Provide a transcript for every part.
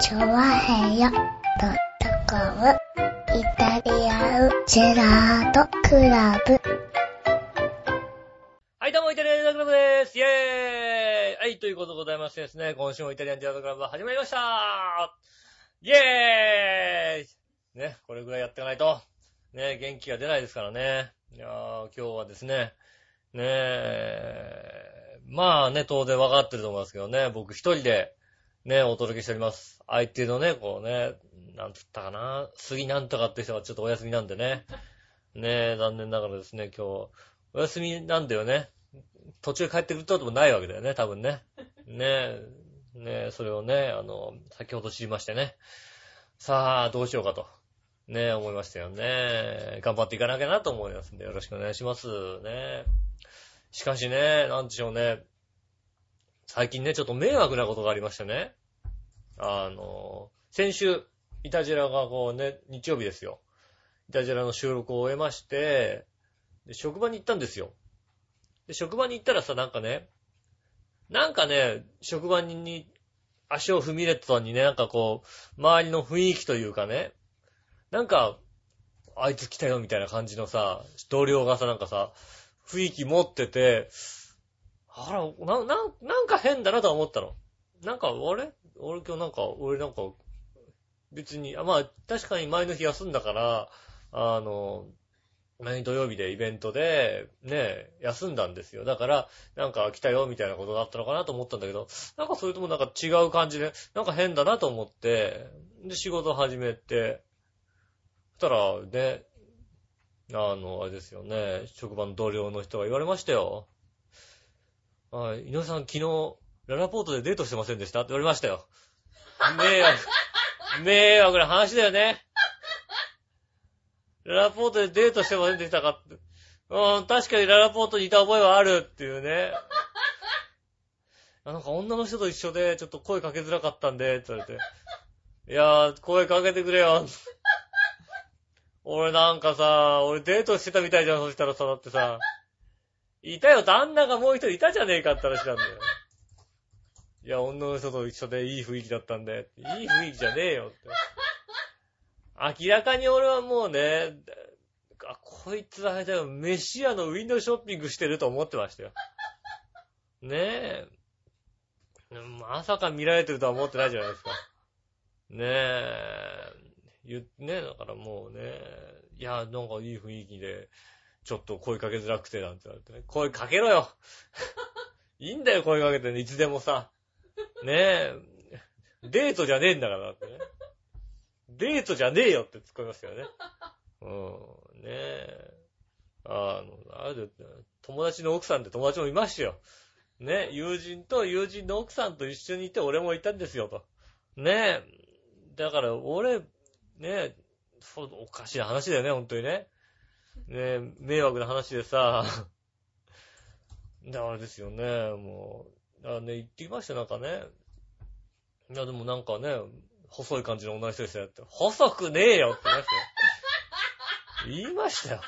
チョワヘヨドットコム。イタリアンジェラートクラブ。はい、どうも、イタリアンジェラートクラブです。イェーイ。はい、ということでございましてですね、今週もイタリアンジェラートクラブ始まりました。イェーイ。ね、これぐらいやっていかないと、ね、元気が出ないですからね。いやー、今日はですね、ねえ、まあね、当然分かってると思いますけどね、僕一人で、ね、お届けしております。相手のね、こうね、なんつったかな、杉なんとかって人がちょっとお休みなんでね。ねえ、残念ながらですね、今日、お休みなんだよね。途中帰ってくるってこともないわけだよね、多分ね。ねえ、ねえ、それをね、あの、先ほど知りましてね。さあ、どうしようかと。ねえ、思いましたよね。頑張っていかなきゃなと思いますんで、よろしくお願いします。ねえしかしね、なんでしょうね。最近ね、ちょっと迷惑なことがありましてね。あの、先週、イタジラがこうね、日曜日ですよ。イタジラの収録を終えまして、で、職場に行ったんですよ。で、職場に行ったらさ、なんかね、なんかね、職場に足を踏み入れたのにね、なんかこう、周りの雰囲気というかね、なんか、あいつ来たよみたいな感じのさ、同僚がさ、なんかさ、雰囲気持ってて、あら、な、な、なんか変だなと思ったの。なんか、あれ？俺今日なんか、俺なんか、別に、あまあ、確かに前の日休んだから、あの、前土曜日でイベントで、ね、休んだんですよ。だから、なんか来たよみたいなことがあったのかなと思ったんだけど、なんかそれともなんか違う感じで、なんか変だなと思って、で、仕事始めて、そしたら、ね、あの、あれですよね、職場の同僚の人が言われましたよ。はい、井上さん昨日、ララポートでデートしてませんでした？って言われましたよ。迷惑、迷惑な話だよね。ララポートでデートしてませんでしたかって。うん、確かにララポートにいた覚えはあるっていうね。あなんか女の人と一緒で、ちょっと声かけづらかったんで、って言われて。いやー、声かけてくれよ。俺なんかさ、俺デートしてたみたいじゃん、そしたらさ、だってさ。いたよ、旦那がもう一人いたじゃねえかって話なんだよ。いや、女の人と一緒でいい雰囲気だったんで、いい雰囲気じゃねえよって。明らかに俺はもうね、あ、こいつはあれだよ、飯屋のウィンドウショッピングしてると思ってましたよ。ねえ。まさか見られてるとは思ってないじゃないですか。ねえ。言っねえ、だからもうね、いや、なんかいい雰囲気で、ちょっと声かけづらくてなんて言われてね、声かけろよ いいんだよ、声かけてね、いつでもさ。ねえ。デートじゃねえんだから、だってね。デートじゃねえよって突っ込みましたよね。うん。ねえ。あの、あれだって、友達の奥さんって友達もいましたよ。ね、友人と友人の奥さんと一緒にいて俺もいたんですよ、と。ねえ。だから、俺、ねえ、そう、おかしい話だよね、本当にね。ねえ、迷惑な話でさ。だからですよね、もう。あね、言ってきました、なんかね。いや、でもなんかね、細い感じの女の人でしたよって。細くねえよって言いましたよ。言いましたよ。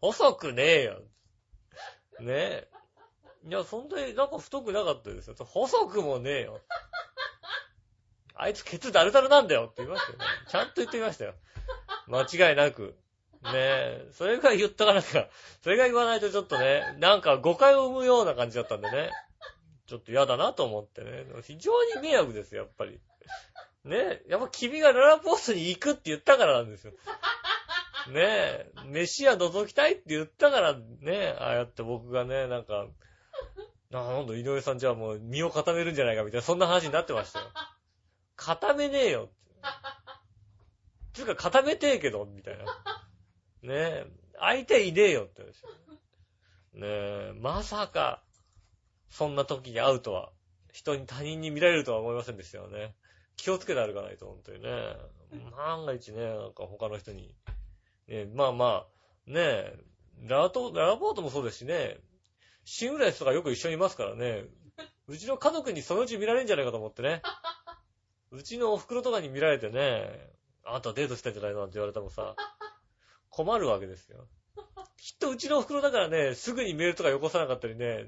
細くねえよ。ねえ。いや、そんなになんか太くなかったですよ。細くもねえよ。あいつケツダルダルなんだよって言いましたよね。ちゃんと言ってきましたよ。間違いなく。ねえ。それが言ったかなんか、それが言わないとちょっとね、なんか誤解を生むような感じだったんでね。ちょっと嫌だなと思ってね。非常に迷惑ですよ、やっぱり。ねえ。やっぱ君がララポートに行くって言ったからなんですよ。ねえ。飯屋覗きたいって言ったから、ねえ。ああやって僕がね、なんか、なんだ、井上さんじゃあもう身を固めるんじゃないかみたいな、そんな話になってましたよ。固めねえよ。つうか固めてえけど、みたいな。ねえ。相手いねえよって言う。ねえ。まさか、そんな時に会うとは、人に他人に見られるとは思いませんでしたよね。気をつけて歩かないと、本当にね。万が一ね、なんか他の人に。ねまあまあ、ねえ、ララト、ララポートもそうですしね、シングライスとかよく一緒にいますからね、うちの家族にそのうち見られるんじゃないかと思ってね。うちのお袋とかに見られてね、あんたデートしてんじゃないの？なんて言われてもさ、困るわけですよ。きっとうちのお袋だからね、すぐにメールとかよこさなかったりね、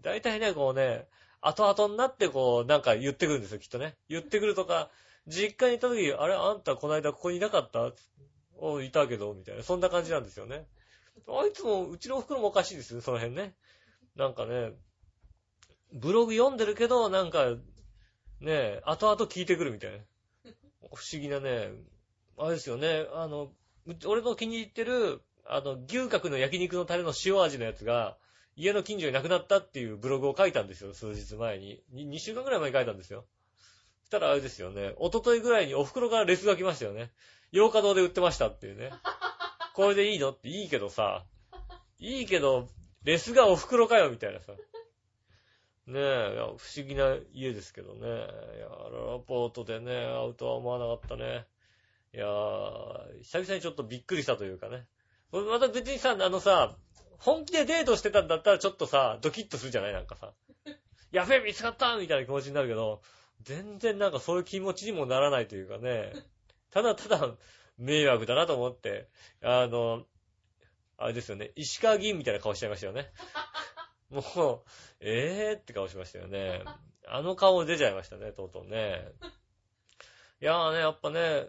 大体ね、こうね、後々になってこう、なんか言ってくるんですよ、きっとね。言ってくるとか、実家に行った時、あれあんたこの間ここにいなかった？おいたけど、みたいな。そんな感じなんですよね。あいつも、うちの袋もおかしいですよ、その辺ね。なんかね、ブログ読んでるけど、なんか、ねえ、後々聞いてくるみたいな。不思議なね、あれですよね、あの、う俺の気に入ってる、あの、牛角の焼肉のタレの塩味のやつが、家の近所になくなったっていうブログを書いたんですよ、数日前に。2週間くらい前に書いたんですよ。そしたらあれですよね、一昨日ぐらいにお袋からレスが来ましたよね。洋華堂で売ってましたっていうね。これでいいのっていいけどさ、いいけど、レスがお袋かよ、みたいなさ。ねえ、不思議な家ですけどね。いや、ララポートでね、会うとは思わなかったね。いやー、久々にちょっとびっくりしたというかね。また別にさ、あのさ、本気でデートしてたんだったらちょっとさ、ドキッとするじゃない？なんかさ。やべえ、見つかったみたいな気持ちになるけど、全然なんかそういう気持ちにもならないというかね。ただただ、迷惑だなと思って、あの、あれですよね、石川議員みたいな顔しちゃいましたよね。もう、えーって顔しましたよね。あの顔出ちゃいましたね、とうとうね。いやーね、やっぱね、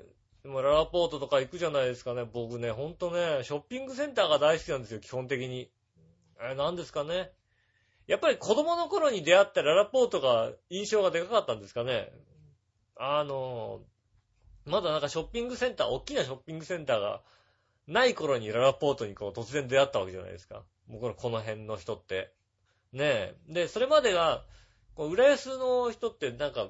もララポートとか行くじゃないですかね。僕ね、ほんとね、ショッピングセンターが大好きなんですよ、基本的に。え、なんですかね。やっぱり子供の頃に出会ったララポートが印象がでかかったんですかね。あの、まだなんかショッピングセンター、大きなショッピングセンターがない頃にララポートにこう突然出会ったわけじゃないですか。僕のこの辺の人って。ねえ。で、それまでが、こう、浦安の人ってなんか、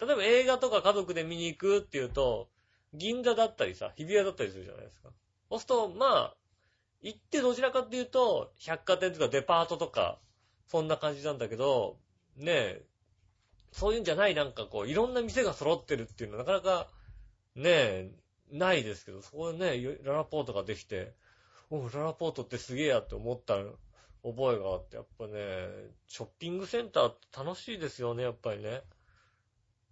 例えば映画とか家族で見に行くっていうと、銀座だったりさ、日比谷だったりするじゃないですか。そうすると、まあ、行ってどちらかっていうと、百貨店とかデパートとか、そんな感じなんだけど、ねえ、そういうんじゃないなんかこう、いろんな店が揃ってるっていうのはなかなか、ねえ、ないですけど、そこでね、ララポートができて、おララポートってすげえやって思った覚えがあって、やっぱね、ショッピングセンターって楽しいですよね、やっぱりね。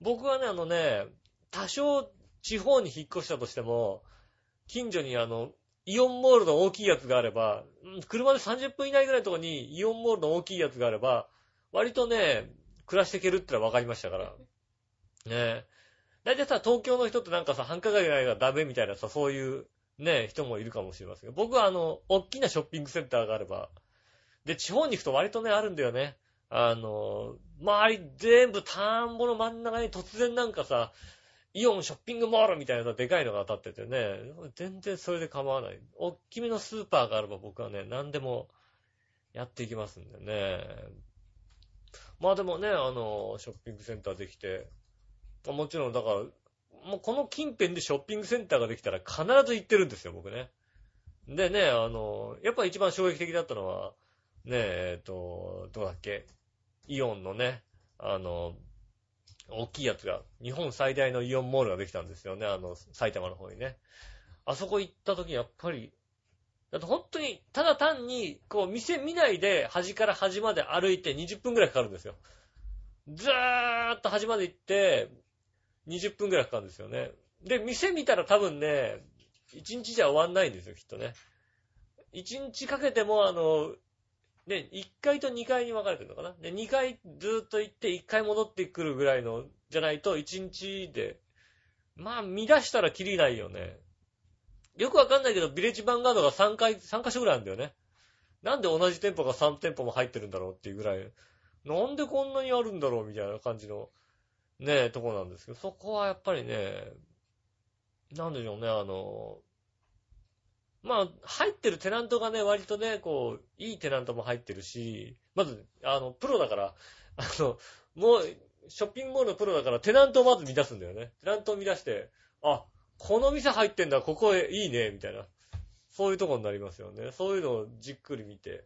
僕はね、あのね、多少地方に引っ越したとしても、近所にあの、イオンモールの大きいやつがあれば、車で30分以内ぐらいのところにイオンモールの大きいやつがあれば、割とね、暮らしていけるってのは分かりましたから。ねえ。だいたいさ、東京の人ってなんかさ、繁華街がダメみたいなさ、そういうね、人もいるかもしれませんが、僕はあの、大きなショッピングセンターがあれば、で、地方に行くと割とね、あるんだよね。あの、周り全部田んぼの真ん中に突然なんかさ、イオンショッピングモールみたいなでかいのが当たっててね、全然それで構わない。大きめのスーパーがあれば僕はね、何でもやっていきますんでね。まあでもね、あの、ショッピングセンターできて、もちろんだから、もうこの近辺でショッピングセンターができたら必ず行ってるんですよ、僕ね。でね、あの、やっぱ一番衝撃的だったのは、ねえ、えっと、どうだっけ、イオンのね、あの、大きいやつが、日本最大のイオンモールができたんですよね、あの、埼玉の方にね。あそこ行った時やっぱり、だって本当に、ただ単に、こう、店見ないで、端から端まで歩いて20分くらいかかるんですよ。ずーっと端まで行って、20分くらいかかるんですよね。で、店見たら多分ね、1日じゃ終わんないんですよ、きっとね。1日かけても、あの、ね、1階と2階に分かれてるのかな？で、2階ずっと行って1階戻ってくるぐらいの、じゃないと1日で、まあ、見出したらキリないよね。よくわかんないけど、ビレッジヴァンガードが3回、3箇所ぐらいあるんだよね。なんで同じ店舗が3店舗も入ってるんだろうっていうぐらい、なんでこんなにあるんだろうみたいな感じの、ねえ、とこなんですけど、そこはやっぱりね、なんでしょうね、あの、まあ、入ってるテナントがね、割とね、こう、いいテナントも入ってるし、まず、あの、プロだから、あの、もう、ショッピングモールのプロだから、テナントをまず見出すんだよね。テナントを見出して、あ、この店入ってんだ、ここへいいね、みたいな。そういうとこになりますよね。そういうのをじっくり見て。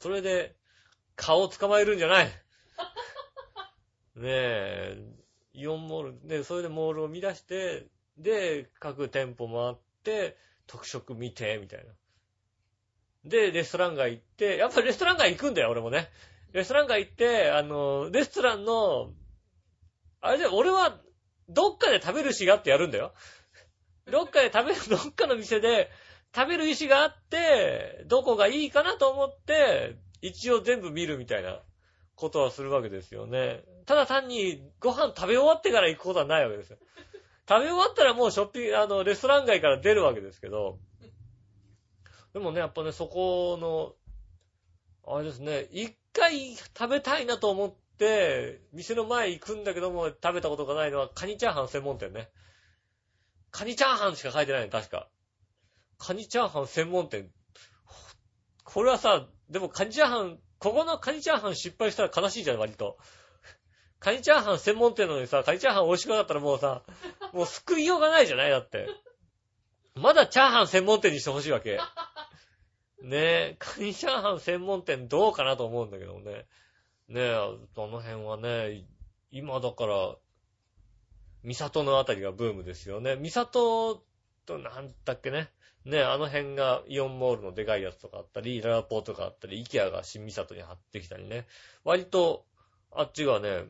それで、顔を捕まえるんじゃない。ねえ、イオンモール、で、それでモールを見出して、で、各店舗回って、特色見て、みたいな。で、レストラン街行って、やっぱレストラン街行くんだよ、俺もね。レストラン街行って、あの、レストランの、あれで、俺は、どっかで食べるしがあってやるんだよ。どっかで食べる、どっかの店で食べる意思があって、どこがいいかなと思って、一応全部見るみたいなことはするわけですよね。ただ単にご飯食べ終わってから行くことはないわけですよ。食べ終わったらもうショッピング、あの、レストラン街から出るわけですけど、でもね、やっぱね、そこの、あれですね、一回食べたいなと思って、店の前行くんだけども、食べたことがないのは、カニチャーハン専門店ね。カニチャーハンしか書いてないの、確か。カニチャーハン専門店。これはさ、でもカニチャーハン、ここのカニチャーハン失敗したら悲しいじゃん、割と。カニチャーハン専門店のにさ、カニチャーハン美味しくなかったらもうさ、もう救いようがないじゃないだって。まだチャーハン専門店にしてほしいわけ。ねえ、カニチャーハン専門店どうかなと思うんだけどもね。ねえ、あの辺はね、今だから、三里のあたりがブームですよね。三里となんだっけね。ねえ、あの辺がイオンモールのでかいやつとかあったり、ララポーとかあったり、イケアが新三里に貼ってきたりね。割と、あっちがね、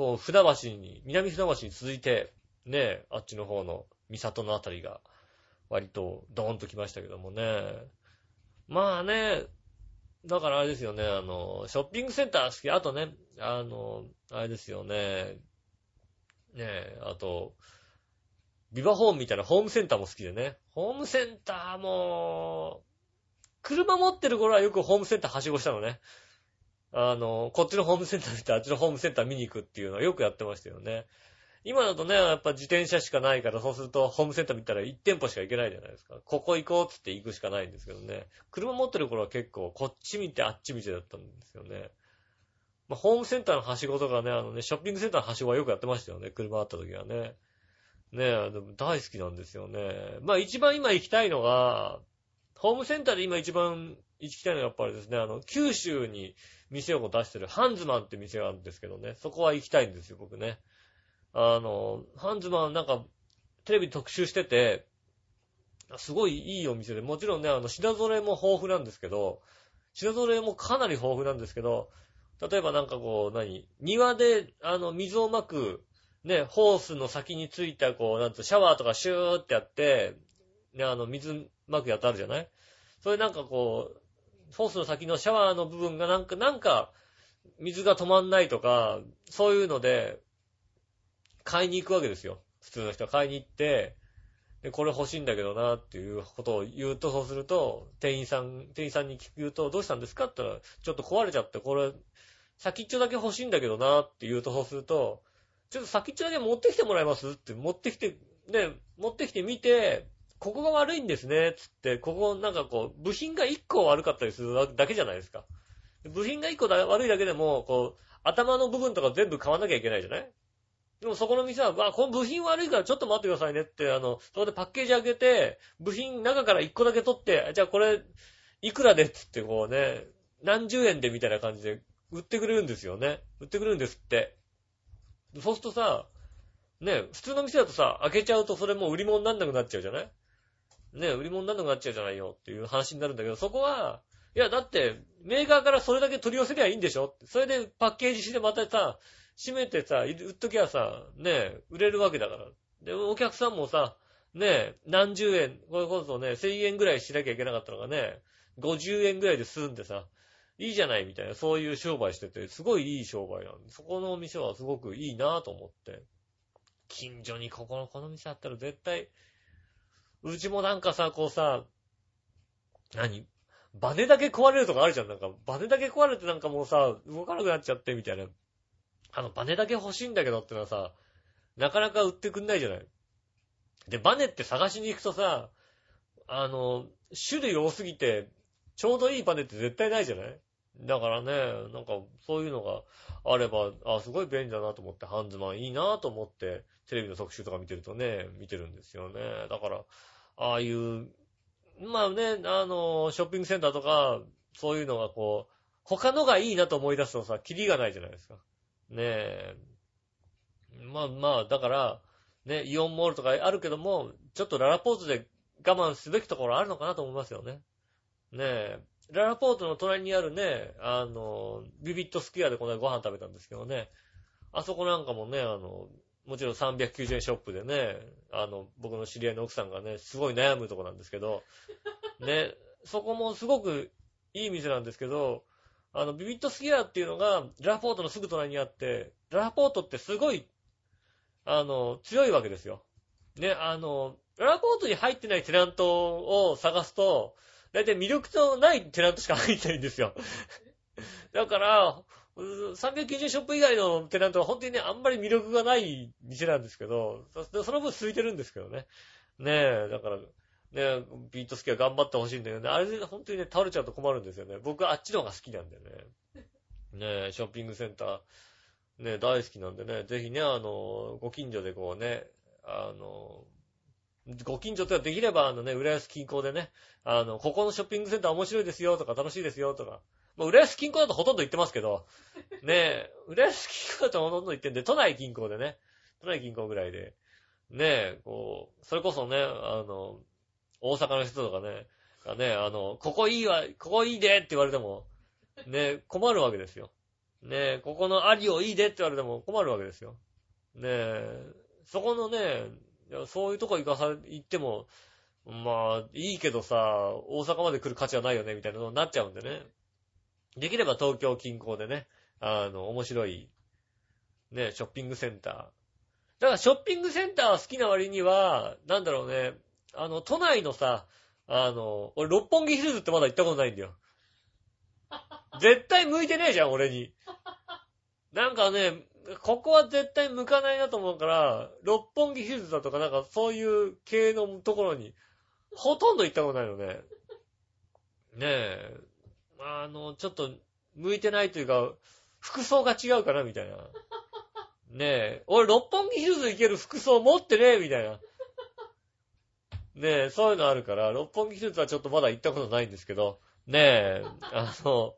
こう、船橋に、南船橋に続いて、ね、あっちの方の三里のあたりが、割とドーンと来ましたけどもね。まあね、だからあれですよね、あの、ショッピングセンター好き。あとね、あの、あれですよね。ねえ、あと、ビバホームみたいなホームセンターも好きでね。ホームセンターも、車持ってる頃はよくホームセンターはしごしたのね。あの、こっちのホームセンター見てあっちのホームセンター見に行くっていうのはよくやってましたよね。今だとね、やっぱ自転車しかないから、そうするとホームセンター見たら1店舗しか行けないじゃないですか。ここ行こうっつって行くしかないんですけどね。車持ってる頃は結構こっち見てあっち見てだったんですよね。まあ、ホームセンターのはしごとかね、あのね、ショッピングセンターのはしごはよくやってましたよね。車あった時はね。ねえ、でも大好きなんですよね。まあ一番今行きたいのが、ホームセンターで今一番行きたいのはやっぱりですね、あの、九州に店を出してるハンズマンって店があるんですけどね、そこは行きたいんですよ、僕ね。あの、ハンズマンなんか、テレビ特集してて、すごいいいお店で、もちろんね、あの、品揃えも豊富なんですけど、品揃えもかなり豊富なんですけど、例えばなんかこう、何庭で、あの、水をまく、ね、ホースの先についた、こう、なんつう、シャワーとかシューってやって、ね、あの、水うまくやつあるじゃない？それなんかこう、ホースの先のシャワーの部分がなんか、なんか、水が止まんないとか、そういうので、買いに行くわけですよ。普通の人は買いに行って、で、これ欲しいんだけどな、っていうことを言うと、そうすると、店員さん、店員さんに聞くと、どうしたんですかって言ったら、ちょっと壊れちゃって、これ、先っちょだけ欲しいんだけどな、って言うと、そうすると、ちょっと先っちょだけ持ってきてもらえますって、持ってきて、ね、持ってきてみて、ここが悪いんですね、つって、ここなんかこう、部品が1個悪かったりするだけじゃないですか。部品が1個だ悪いだけでも、こう、頭の部分とか全部買わなきゃいけないじゃない？でもそこの店は、わ、この部品悪いからちょっと待ってくださいねって、あの、そこでパッケージ開けて、部品中から1個だけ取って、じゃあこれ、いくらで？っつってこうね、何十円でみたいな感じで売ってくれるんですよね。売ってくれるんですって。そうするとさ、ね、普通の店だとさ、開けちゃうとそれもう売り物になんなくなっちゃうじゃない？ね、売り物になんなくなっちゃうじゃないよっていう話になるんだけど、そこは、いや、だって、メーカーからそれだけ取り寄せりゃいいんでしょ？それでパッケージしてまたさ、閉めてさ、売っときゃさ、ね、売れるわけだから。で、お客さんもさ、ね、何十円、これこそね、1000円ぐらいしなきゃいけなかったのがね、50円ぐらいで済んでさ、いいじゃないみたいな、そういう商売してて、すごいいい商売なんで、そこのお店はすごくいいなぁと思って。近所にここの、この店あったら絶対、うちもなんかさ、こうさ、何？バネだけ壊れるとかあるじゃん。なんか、バネだけ壊れてなんかもうさ、動かなくなっちゃってみたいな。あの、バネだけ欲しいんだけどってのはさ、なかなか売ってくんないじゃない？で、バネって探しに行くとさ、あの、種類多すぎて、ちょうどいいバネって絶対ないじゃない？だからね、なんか、そういうのがあれば、あ、すごい便利だなと思って、ハンズマンいいなと思って、テレビの特集とか見てるとね、見てるんですよね。だから、ああいう、まあね、あの、ショッピングセンターとか、そういうのがこう、他のがいいなと思い出すとさ、キリがないじゃないですか。ねえ。まあまあ、だから、ね、イオンモールとかあるけども、ちょっとララポートで我慢すべきところあるのかなと思いますよね。ねえ。ララポートの隣にあるね、あの、ビビットスクエアでこの間ご飯食べたんですけどね、あそこなんかもね、あの、もちろん390円ショップでね、あの、僕の知り合いの奥さんがね、すごい悩むとこなんですけど、ね、そこもすごくいい店なんですけど、あの、ビビットスキアっていうのが、ララポートのすぐ隣にあって、ララポートってすごい、あの、強いわけですよ。ね、あの、ララポートに入ってないテナントを探すと、だいたい魅力のないテナントしか入ってないんですよ。だから、390ショップ以外のテナントは本当にね、あんまり魅力がない店なんですけど、その分空いてるんですけどね。ねえ、だから、ねえ、ビートスキア頑張ってほしいんだよね。あれで本当にね、倒れちゃうと困るんですよね。僕はあっちの方が好きなんだよね。ねえ、ショッピングセンター、ねえ、大好きなんでね、ぜひね、あの、ご近所でこうね、あの、ご近所ってはできれば、あのね、浦安近郊でね、あの、ここのショッピングセンター面白いですよとか楽しいですよとか、まあ、浦安近郊だとほとんど行ってますけど、ねえ、浦安近郊だとほとんど行ってんで、都内近郊でね、都内近郊ぐらいで、ねえ、こう、それこそね、あの、大阪の人とかね、がね、あの、ここいいわ、ここいいでって言われても、ねえ、困るわけですよ。ねえ、ここのアリオいいでって言われても困るわけですよ。ねえそこのね、そういうとこ行かさ、行っても、まあ、いいけどさ、大阪まで来る価値はないよね、みたいなのになっちゃうんでね。できれば東京近郊でね、あの、面白い、ね、ショッピングセンター。だからショッピングセンター好きな割には、なんだろうね、あの、都内のさ、あの、俺、六本木ヒルズってまだ行ったことないんだよ。絶対向いてねえじゃん、俺に。なんかね、ここは絶対向かないなと思うから、六本木ヒルズだとかなんかそういう系のところに、ほとんど行ったことないのね。ねえ。あの、ちょっと、向いてないというか、服装が違うかな、みたいな。ねえ。俺、六本木ヒルズ行ける服装持ってねえ、みたいな。ねえ、そういうのあるから、六本木ヒルズはちょっとまだ行ったことないんですけど、ねえ、あの、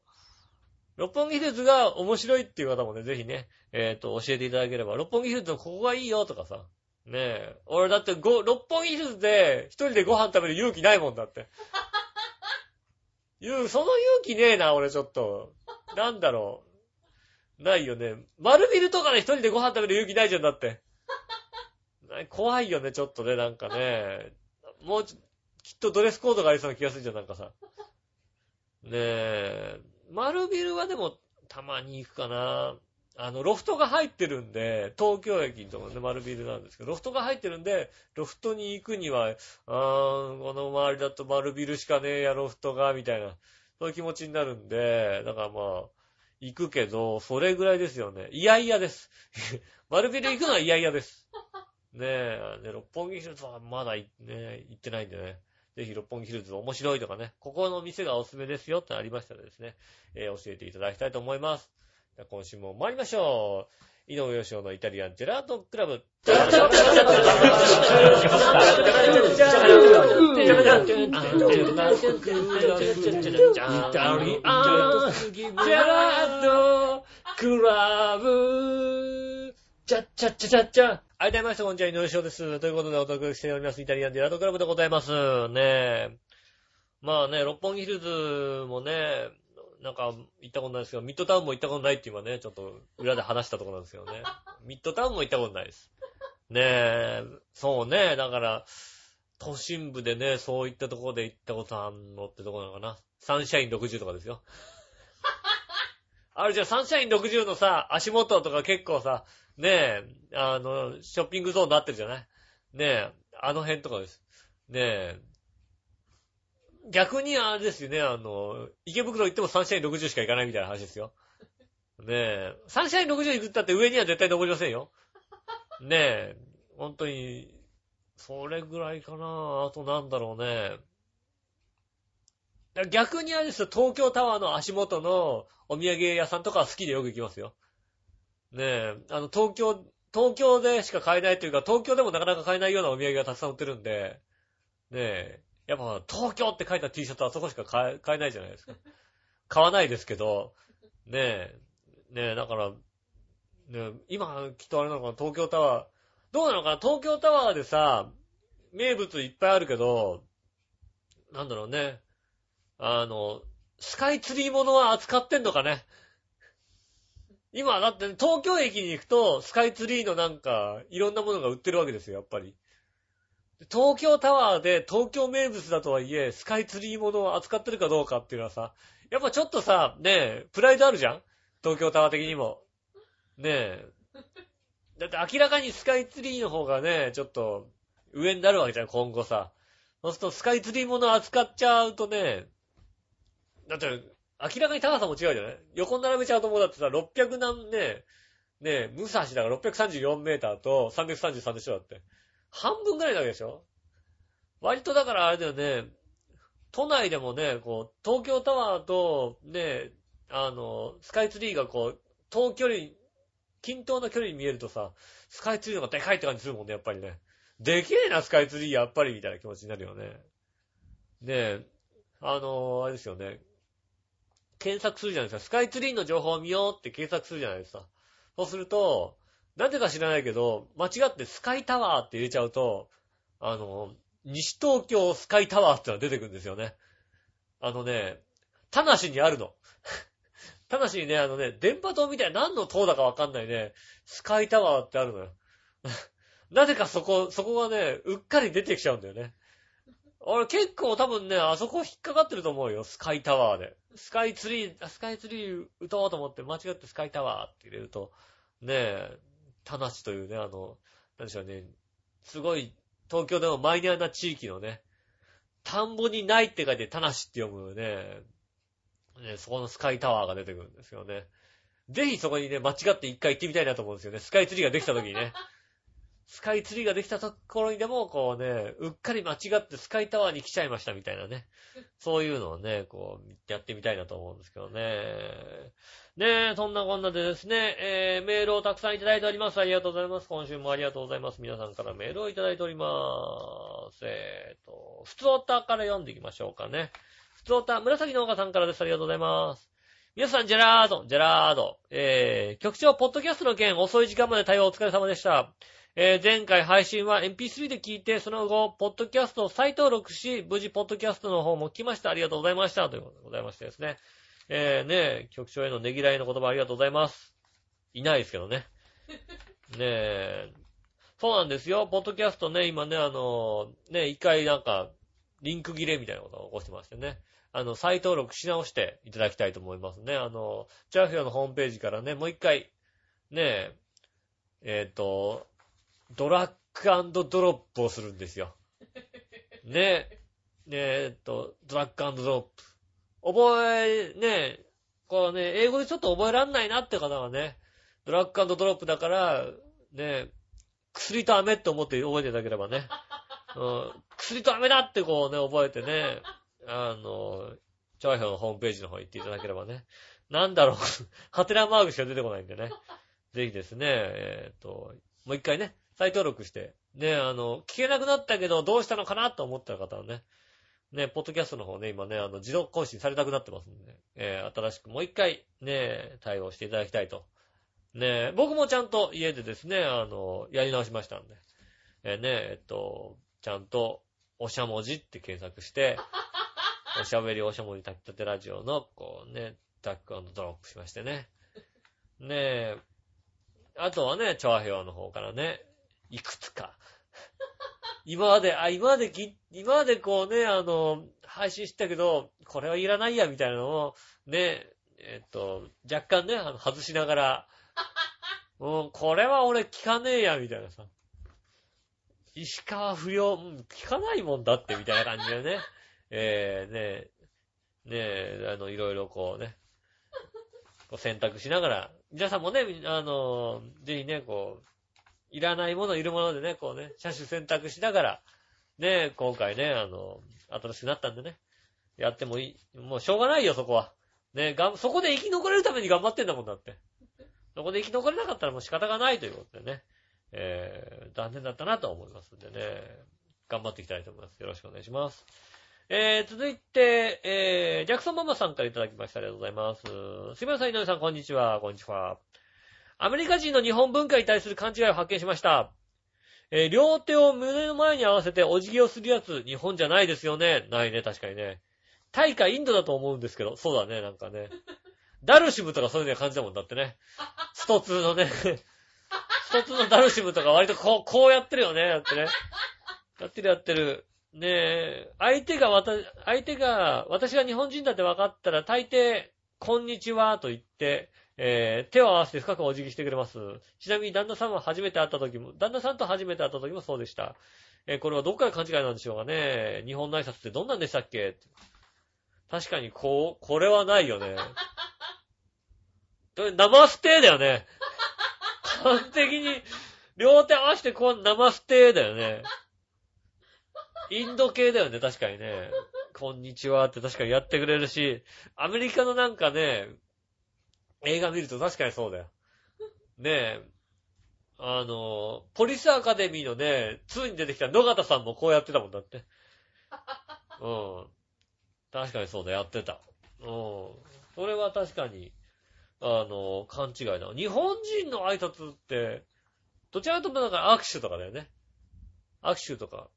六本木ヒルズが面白いっていう方もね、ぜひね、えっ、と、教えていただければ、六本木ヒルズのここがいいよとかさ、ねえ、俺だってご、六本木ヒルズで一人でご飯食べる勇気ないもんだって。いう、その勇気ねえな、俺ちょっと。なんだろう。ないよね。丸ビルとかで一人でご飯食べる勇気ないじゃんだって。な怖いよね、ちょっとね、なんかね。もうきっとドレスコードがありそうな気がするじゃん、なんかさ。ねえ。丸ビルはでも、たまに行くかな。あの、ロフトが入ってるんで、東京駅のところね、丸ビルなんですけど、ロフトが入ってるんで、ロフトに行くには、あー、この周りだと丸ビルしかねえや、ロフトが、みたいな、そういう気持ちになるんで、だからまあ、行くけど、それぐらいですよね。いやいやです。丸ビル行くのはいやいやです。ねえ、ね六本木ヒルズはまだ、ね、行ってないんでね。ぜひ六本木ヒルズ面白いとかね、ここの店がおすすめですよってありましたらですね、えー教えていただきたいと思います。じゃあ今週も参りましょう。井上義雄のイタリアンジェラートクラブ。イタリアンジェラートクラブ。チャッチャッチャチャッチャ。ありがとうございました。こんにちは、井上義雄です。ということでお届けしております。イタリアンジェラートクラブでございます。ねえ。まあね、六本木ヒルズもね、なんか行ったことないですけど、ミッドタウンも行ったことないって今ね、ちょっと裏で話したところなんですよね。ミッドタウンも行ったことないです。ねえ、そうね、だから、都心部でね、そういったところで行ったことあんのってとこなのかな。サンシャイン60とかですよ。あるじゃん、サンシャイン60のさ、足元とか結構さ、ねえ、あの、ショッピングゾーンになってるじゃないねえ、あの辺とかです。ねえ、逆にあれですよね、あの、池袋行ってもサンシャイン60しか行かないみたいな話ですよ。ねえ、サンシャイン60行くったって上には絶対登りませんよ。ねえ、本当に、それぐらいかな。あとなんだろうね。逆にあれですよ、東京タワーの足元のお土産屋さんとかは好きでよく行きますよ。ねえ、あの、東京、東京でしか買えないというか、東京でもなかなか買えないようなお土産がたくさん売ってるんで、ねえ、やっぱ東京って書いた T シャツはそこしか買え買えないじゃないですか。買わないですけど、ねえ、ねえ、だから、ね、今きっとあれなのかな、東京タワー、どうなのかな、東京タワーでさ、名物いっぱいあるけど、なんだろうね、あの、スカイツリーものは扱ってんのかね。今、だって東京駅に行くと、スカイツリーのなんか、いろんなものが売ってるわけですよ、やっぱり。東京タワーで東京名物だとはいえ、スカイツリーものを扱ってるかどうかっていうのはさ、やっぱちょっとさ、ねえ、プライドあるじゃん？東京タワー的にも。ねえ。だって明らかにスカイツリーの方がね、ちょっと上になるわけじゃん、今後さ。そうするとスカイツリーもの扱っちゃうとね、だって明らかに高さも違うじゃない？横並べちゃうともうだってさ、600何ね、ねえ、武蔵だから634メーターと333でしょだって。半分ぐらいなわけでしょ？割とだからあれだよね、都内でもね、こう、東京タワーと、ね、あの、スカイツリーがこう、遠距離、均等な距離に見えるとさ、スカイツリーの方がでかいって感じするもんね、やっぱりね。でけえな、スカイツリー、やっぱり、みたいな気持ちになるよね。ねえ、あのあれですよね。検索するじゃないですか。スカイツリーの情報を見ようって検索するじゃないですか。そうすると、なんでか知らないけど、間違ってスカイタワーって入れちゃうと、あの、西東京スカイタワーってのが出てくるんですよね。あのね、田無にあるの。田無にね、あのね、電波塔みたいな何の塔だかわかんないね、スカイタワーってあるのよ。なぜかそこ、そこがね、うっかり出てきちゃうんだよね。俺結構多分ね、あそこ引っかかってると思うよ。スカイタワーで。スカイツリー、スカイツリー打とうと思って間違ってスカイタワーって入れると、ねえ、田無というね、あの、何でしょうね、すごい東京でもマイナーな地域のね、田んぼにないって書いて田無って読むね、ね、そこのスカイタワーが出てくるんですよね。ぜひそこにね、間違って一回行ってみたいなと思うんですよね。スカイツリーができた時にね。スカイツリーができたところにでも、こうね、うっかり間違ってスカイタワーに来ちゃいましたみたいなね。そういうのをね、こう、やってみたいなと思うんですけどね。ねえ、そんなこんなでですね、えー、メールをたくさんいただいております。ありがとうございます。今週もありがとうございます。皆さんからメールをいただいております。えーと、ふつおたから読んでいきましょうかね。ふつおた、紫の岡さんからです。ありがとうございます。皆さん、ジェラード、ジェラード。えー、局長、ポッドキャストの件、遅い時間まで対応お疲れ様でした。えー、前回配信は MP3 で聞いて、その後、ポッドキャストを再登録し、無事、ポッドキャストの方も来ました。ありがとうございました。ということでございましてですね。えー、ね局長へのねぎらいの言葉ありがとうございます。いないですけどね。ねえ。そうなんですよ。ポッドキャストね、今ね、あの、ね、一回なんか、リンク切れみたいなことを起こしてましてね。あの、再登録し直していただきたいと思いますね。あの、チャーフィオのホームページからね、もう一回、ねえ、えっ、ー、と、ドラッグドロップをするんですよ。ねえ、ねえっと、ドラッグドロップ。覚え、ねえ、こうね、英語でちょっと覚えらんないなって方はね、ドラッグドロップだから、ね薬と飴って思って覚えていただければね。うん、薬と飴だってこうね、覚えてね、あの、チャーヒョのホームページの方行っていただければね。なんだろう、ハテナマークしか出てこないんでね。ぜひですね、えっ、ー、と、もう一回ね、再登録して、ね、あの、聞けなくなったけどどうしたのかなと思った方はね、ね、ポッドキャストの方ね、今ね、あの、自動更新されなくなってますんで、えー、新しくもう一回、ね、対応していただきたいと。ね、僕もちゃんと家でですね、あの、やり直しましたんで、えー、ね、えっと、ちゃんと、おしゃもじって検索して、おしゃべりおしゃもじ炊きたてラジオの、こうね、ダックドロップしましてね。ねえ、あとはね、チョアヘヨの方からね、いくつか。今まで、あ、今まで、今までこうね、あの、配信したけど、これはいらないや、みたいなのを、ね、えっと、若干ね、あの、外しながら、うん、これは俺聞かねえや、みたいなさ。石川不良、うん、聞かないもんだって、みたいな感じでね。えー、ねねあの、いろいろこうね、こう選択しながら、皆さんもね、あの、ぜひね、こう、いらないもの、いるものでね、こうね、車種選択しながら、ね、今回ね、あの、新しくなったんでね、やってもいい。もうしょうがないよ、そこは。ね、が、そこで生き残れるために頑張ってんだもんだって。そこで生き残れなかったらもう仕方がないということでね、えー、残念だったなと思いますんでね、頑張っていきたいと思います。よろしくお願いします。えー、続いて、えー、ジャクソンママさんからいただきました。ありがとうございます。すみません、井上さん、こんにちは。こんにちは。アメリカ人の日本文化に対する勘違いを発見しました。えー、両手を胸の前に合わせてお辞儀をするやつ、日本じゃないですよね。ないね、確かにね。タイかインドだと思うんですけど、そうだね、なんかね。ダルシムとかそういう感じだもんだってね。ストツーのね、ストツーのダルシムとか割とこう、こうやってるよね、だってね。やってるやってる。ねえ相手がわた、相手が、私が日本人だって分かったら、大抵、こんにちはと言って、えー手を合わせて深くお辞儀してくれます。ちなみに旦那さんは初めて会った時も、旦那さんと初めて会った時もそうでした。えーこれはどっから勘違いなんでしょうかね。日本の挨拶ってどんなんでしたっけ？確かに、こう、これはないよね。これ生ステーだよね。完璧に、両手合わせてこう、生ステーだよね。インド系だよね、確かにね。こんにちはって確かにやってくれるし、アメリカのなんかね、映画見ると確かにそうだよ。ねえ、あの、ポリスアカデミーのね、2に出てきた野方さんもこうやってたもんだって。うん。確かにそうだ、やってた。うん。それは確かに、あの、勘違いだ。日本人の挨拶って、どちらかというとなんか握手とかだよね。握手とか。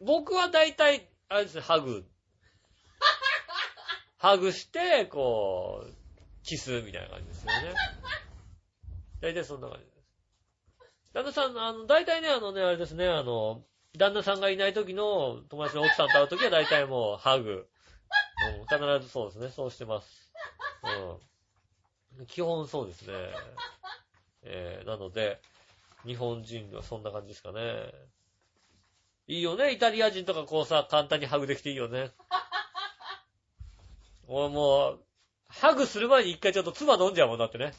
僕は大体、あれですね、ハグ。ハグして、こう、キスみたいな感じですよね。大体そんな感じです。旦那さん、あの、大体ね、あのね、あれですね、あの、旦那さんがいない時の友達の奥さんと会う時は大体もうハグ。うん、必ずそうですね、そうしてます。うん。基本そうですね。えー、なので、日本人はそんな感じですかね。いいよね、イタリア人とかこうさ、簡単にハグできていいよね。俺もう、ハグする前に一回ちょっと唾飲んじゃうもんだってね。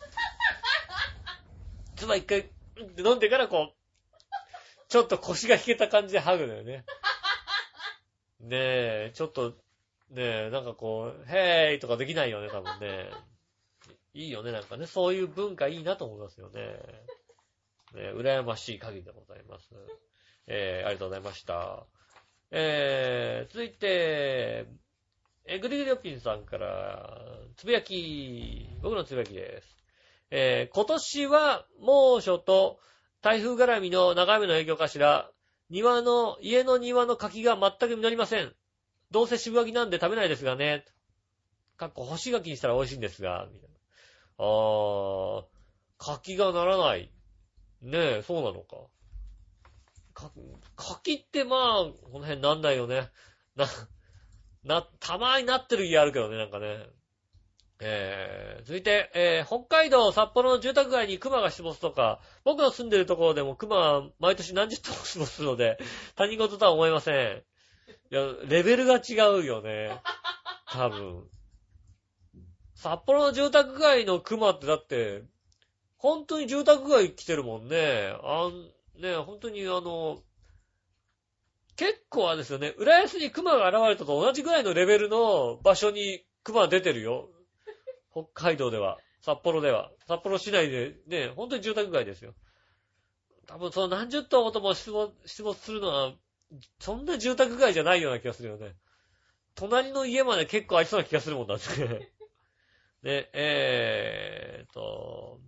唾一回、飲んでからこう、ちょっと腰が引けた感じでハグだよね。ねえ、ちょっと、ねえ、なんかこう、へーいとかできないよね、多分ね。いいよね、なんかね。そういう文化いいなと思いますよね。ねえ、羨ましい限りでございます。えー、ありがとうございました。えー、続いて、えー、グリグリオッピンさんから、つぶやき、僕のつぶやきです。えー、今年は猛暑と台風絡みの長雨の影響かしら、庭の、家の庭の柿が全く実りません。どうせ渋柿なんで食べないですがね。かっこ干し柿にしたら美味しいんですが、みたいな。あー、柿がならない。ねえ、そうなのか。か、柿ってまあ、この辺なんないよね。な、な、たまになってる家あるけどね、なんかね。えー、続いて、えー、北海道札幌の住宅街に熊が出没とか、僕の住んでるところでも熊は毎年何十頭も出没するので、他人事とは思いません。いや、レベルが違うよね。多分。札幌の住宅街の熊ってだって、本当に住宅街来てるもんね。あん、ね、本当にあの、結構あれですよね、浦安に熊が現れたと同じぐらいのレベルの場所に熊が出てるよ。北海道では、札幌では、札幌市内でね、本当に住宅街ですよ。多分その何十頭もとも出没、出没するのは、そんな住宅街じゃないような気がするよね。隣の家まで結構ありそうな気がするもんだって。で、えーっと、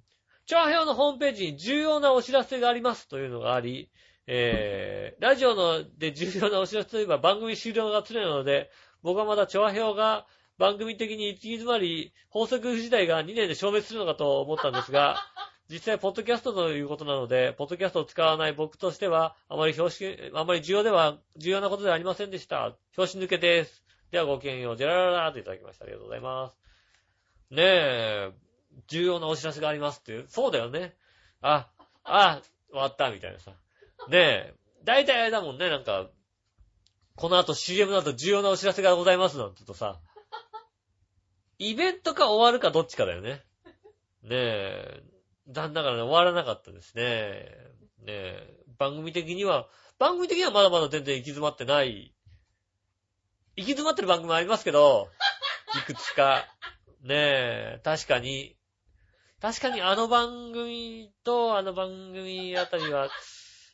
チャーヘオのホームページに重要なお知らせがありますというのがあり、えー、ラジオので重要なお知らせといえば番組終了が常なので、僕はまだチョアヘオが番組的に行き詰まり、法則自体が2年で消滅するのかと思ったんですが、実際、ポッドキャストということなので、ポッドキャストを使わない僕としては、あまり表紙、あまり重要では、重要なことではありませんでした。表紙抜けです。ではごきげんよう、ジェラララーといただきました。ありがとうございます。ねえ、重要なお知らせがありますっていう。そうだよね。あ、あ、終わった、みたいなさ。ねえ、大体あれだもんね、なんか、この後 CM だと重要なお知らせがございますなんて言うとさ、イベントか終わるかどっちかだよね。ねえ、残念ながらね、終わらなかったですね。ねえ、番組的には、番組的にはまだまだ全然行き詰まってない。行き詰まってる番組もありますけど、いくつか。ねえ、確かに、確かにあの番組とあの番組あたりは、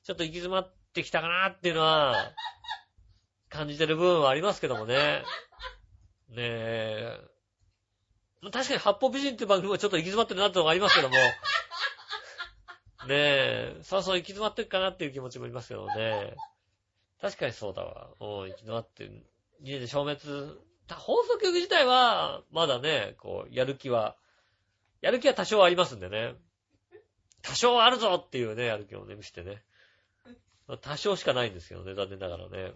ちょっと行き詰まってきたかなっていうのは、感じてる部分はありますけどもね。ねえ。確かに八方美人っていう番組もちょっと行き詰まってるなってのがありますけども。ねえ、そうそう行き詰まってるかなっていう気持ちもありますけどね。確かにそうだわ。うん、行き詰まってる。2年で消滅。た放送局自体は、まだね、こう、やる気は、やる気は多少ありますんでね。多少あるぞっていうね、やる気をね、見せてね。多少しかないんですけどね、残念ながらね。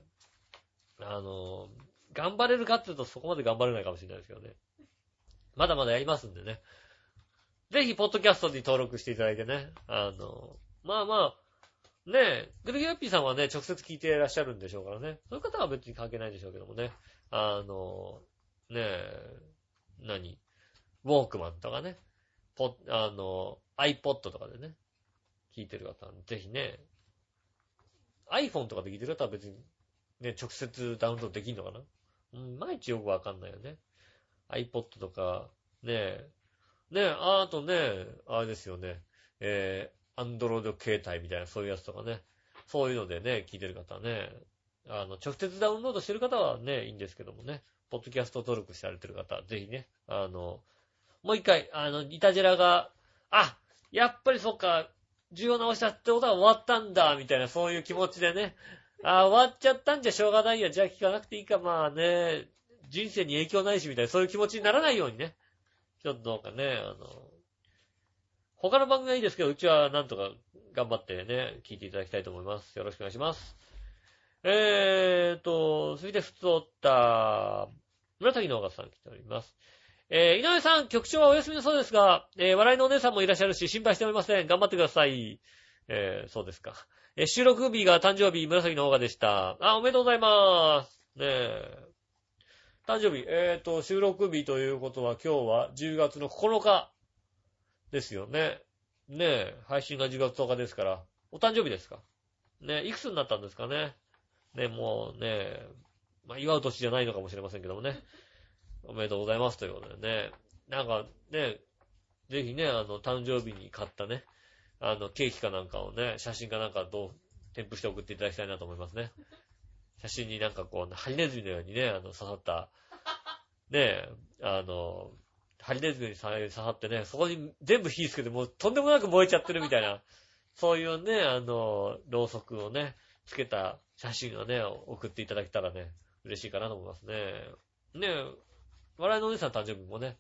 あの、頑張れるかっていうとそこまで頑張れないかもしれないですけどね。まだまだやりますんでね。ぜひ、ポッドキャストに登録していただいてね。あの、まあまあ、ねえ、グルギアッピーさんはね、直接聞いていらっしゃるんでしょうからね。そういう方は別に関係ないでしょうけどもね。あの、ねえ、何？ウォークマンとかね。ポあの、iPod とかでね、聞いてる方は、ぜひね、iPhone とかで聞いてる方は別に、ね、直接ダウンロードできんのかな。うん、毎日よくわかんないよね。iPod とか、ねえ、ねえ、あとね、あれですよね、えー、アンドロイド携帯みたいなそういうやつとかね、そういうのでね、聞いてる方はね、あの、直接ダウンロードしてる方はね、いいんですけどもね、ポッドキャスト登録されてる方、ぜひね、あの、もう一回、あの、イタジェラが、あ、やっぱりそっか、重要直したってことは終わったんだ、みたいな、そういう気持ちでね、あ、終わっちゃったんじゃしょうがないや、じゃあ聞かなくていいか、まあね、人生に影響ないし、みたいな、そういう気持ちにならないようにね、ちょっとどうかね、あの、他の番組はいいですけど、うちはなんとか頑張ってね、聞いていただきたいと思います。よろしくお願いします。えーと、続いて、ふつおった、紫の岡さん来ております。えー、井上さん、局長はお休みのそうですが、えー、笑いのお姉さんもいらっしゃるし、心配しておりません。頑張ってください。えー、そうですか。えー、収録日が誕生日、紫の岡でした。あ、おめでとうございます。ねえ。誕生日、えーと、収録日ということは今日は10月の9日ですよね。ねえ、配信が10月10日ですから、お誕生日ですか？ねえいくつになったんですかね？ねえもうねえ、まあ、祝う年じゃないのかもしれませんけどもね。おめでとうございますということでね。なんかね、ぜひね、あの、誕生日に買ったね、あの、ケーキかなんかをね、写真かなんかどう、添付して送っていただきたいなと思いますね。写真になんかこう、ハリネズミのようにね、あの、刺さった、ねあの、ハリネズミに刺さってね、そこに全部火つけてもうとんでもなく燃えちゃってるみたいな、そういうね、あの、ろうそくをね、つけた写真をね、送っていただけたらね、嬉しいかなと思いますね。ね笑いのお姉さん誕生日もね、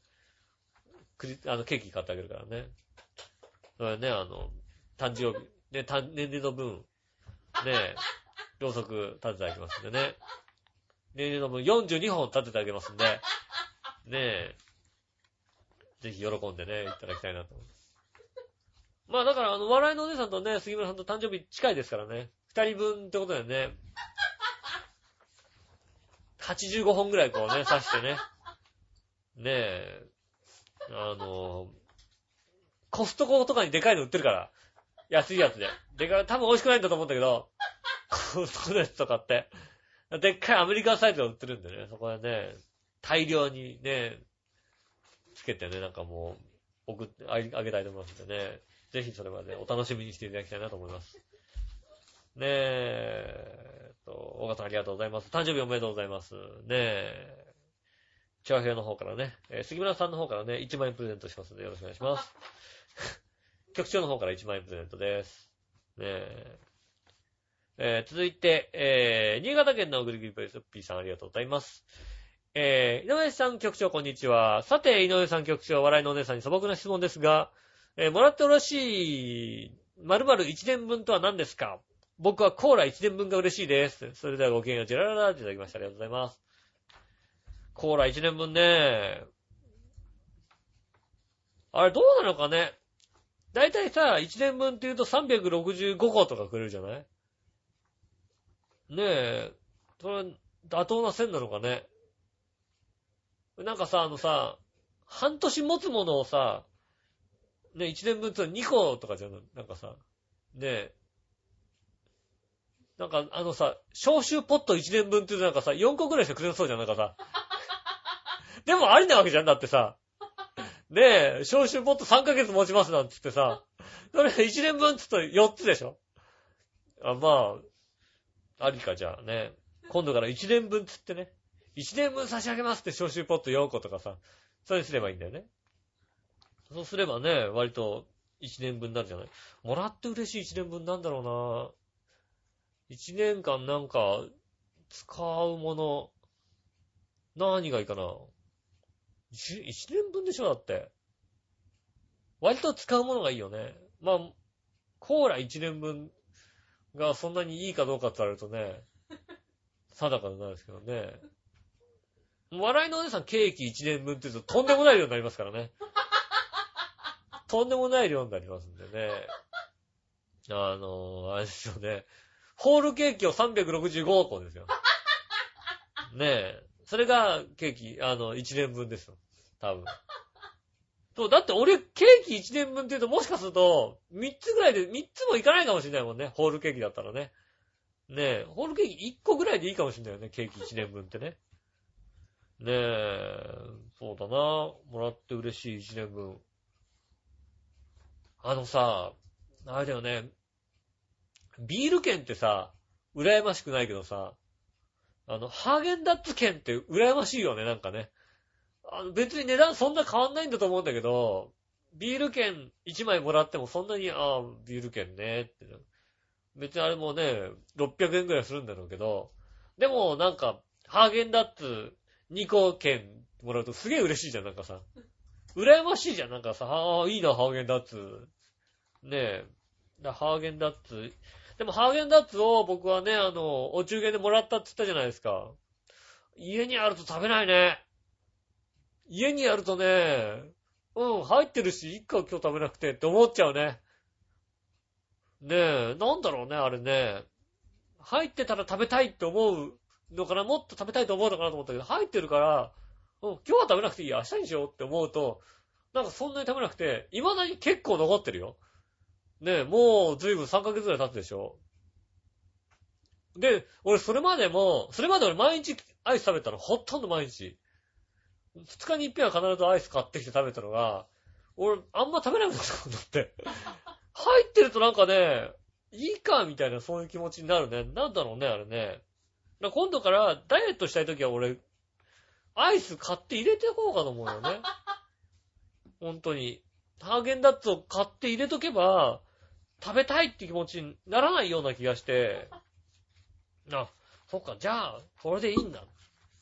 クリ、あの、ケーキ買ってあげるからね。それね、あの、誕生日、ね、年齢の分、ね、ろうそく立ててあげますんでね。年齢の分42本立ててあげますんで、ね、ぜひ喜んでね、いただきたいなと思います。まあだから、あの、笑いのお姉さんとね、杉村さんと誕生日近いですからね。二人分ってことだよね。85本ぐらいこうね、刺してね。ねえ、あの、コストコとかにでかいの売ってるから。安いやつで。でかい、多分美味しくないんだと思うんだけど、コストコのやつとかって。でっかいアメリカンサイズが売ってるんでね、そこでね、大量にね、つけてね、なんかもう、送って、あげたいと思いますんでね、ぜひそれまでお楽しみにしていただきたいなと思います。ねえ、えっと、大川さんありがとうございます。誕生日おめでとうございます。ねえ、長平の方からね、えー、杉村さんの方からね、1万円プレゼントしますのでよろしくお願いします。局長の方から1万円プレゼントです。ねえ。えー、続いて、えー、新潟県のぐるぐるペースピーさんありがとうございます。えー、井上さん局長こんにちは。さて、井上さん局長、笑いのお姉さんに素朴な質問ですが、えー、もらってよろしい、〇〇1年分とは何ですか？僕はコーラ1年分が嬉しいです。それではごきげんよう、ジェラララいただきました。ありがとうございます。コーラ1年分ね。あれどうなのかね。だいたいさ、1年分って言うと365個とかくれるじゃない？ねえ、それ、妥当な線なのかね？なんかさ、あのさ、半年持つものをさ、ね、1年分って2個とかじゃん、なんかさ、ねえ、なんかあのさ、消臭ポット1年分って言うとなんかさ、4個くらいしかくれそうじゃん、なんかさ。でもありなわけじゃんだってさ。ねえ、消臭ポット3ヶ月持ちますなんつってさ。それ1年分つっと4つでしょあ、まあ、ありかじゃあね。今度から1年分つってね。1年分差し上げますって消臭ポット4個とかさ。それすればいいんだよね。そうすればね、割と1年分になるじゃない。もらって嬉しい1年分なんだろうな。1年間なんか、使うもの、何がいいかな。1年分でしょだって。割と使うものがいいよね。まあ、コーラ1年分がそんなにいいかどうかって言われるとね、定かじゃないですけどね。笑いのお姉さんケーキ1年分って言うととんでもない量になりますからね。とんでもない量になりますんでね。あの、あれですよね。ホールケーキを365個ですよ。ねえ。それがケーキ、あの、1年分ですよ。多分。そう、だって俺、ケーキ1年分って言うと、もしかすると、3つぐらいで、3つもいかないかもしれないもんね。ホールケーキだったらね。ねえ、ホールケーキ1個ぐらいでいいかもしれないよね。ケーキ1年分ってね。ねえ、そうだな。もらって嬉しい1年分。あのさ、あれだよね。ビール券ってさ、羨ましくないけどさ、あの、ハーゲンダッツ券って羨ましいよね、なんかね。あの別に値段そんな変わんないんだと思うんだけど、ビール券1枚もらってもそんなに、ああ、ビール券ね、って。別にあれもね、600円くらいするんだろうけど、でもなんか、ハーゲンダッツ2個券もらうとすげえ嬉しいじゃん、なんかさ。羨ましいじゃん、なんかさ、ああ、いいな、ハーゲンダッツ。ねえ。ハーゲンダッツ。でもハーゲンダッツを僕はね、あの、お中元でもらったって言ったじゃないですか。家にあると食べないね。家にあるとね、うん、入ってるし、いっか今日食べなくてって思っちゃうね。ねえ、なんだろうね、あれね。入ってたら食べたいって思うのかな、もっと食べたいと思うのかなと思ったけど、入ってるから、うん、今日は食べなくていい、明日にしようって思うと、なんかそんなに食べなくて、未だに結構残ってるよ。ねえ、もうずいぶん3ヶ月ぐらい経つでしょ？で、俺それまでも、それまで俺毎日アイス食べたの、ほとんど毎日。二日に一遍は必ずアイス買ってきて食べたのが、俺あんま食べなくなったことって。入ってるとなんかね、いいかみたいなそういう気持ちになるね。なんだろうね、あれね。今度からダイエットしたいときは俺、アイス買って入れてこうかと思うよね。本当に。ハーゲンダッツを買って入れとけば、食べたいって気持ちにならないような気がして、あ、そっか、じゃあ、これでいいんだ。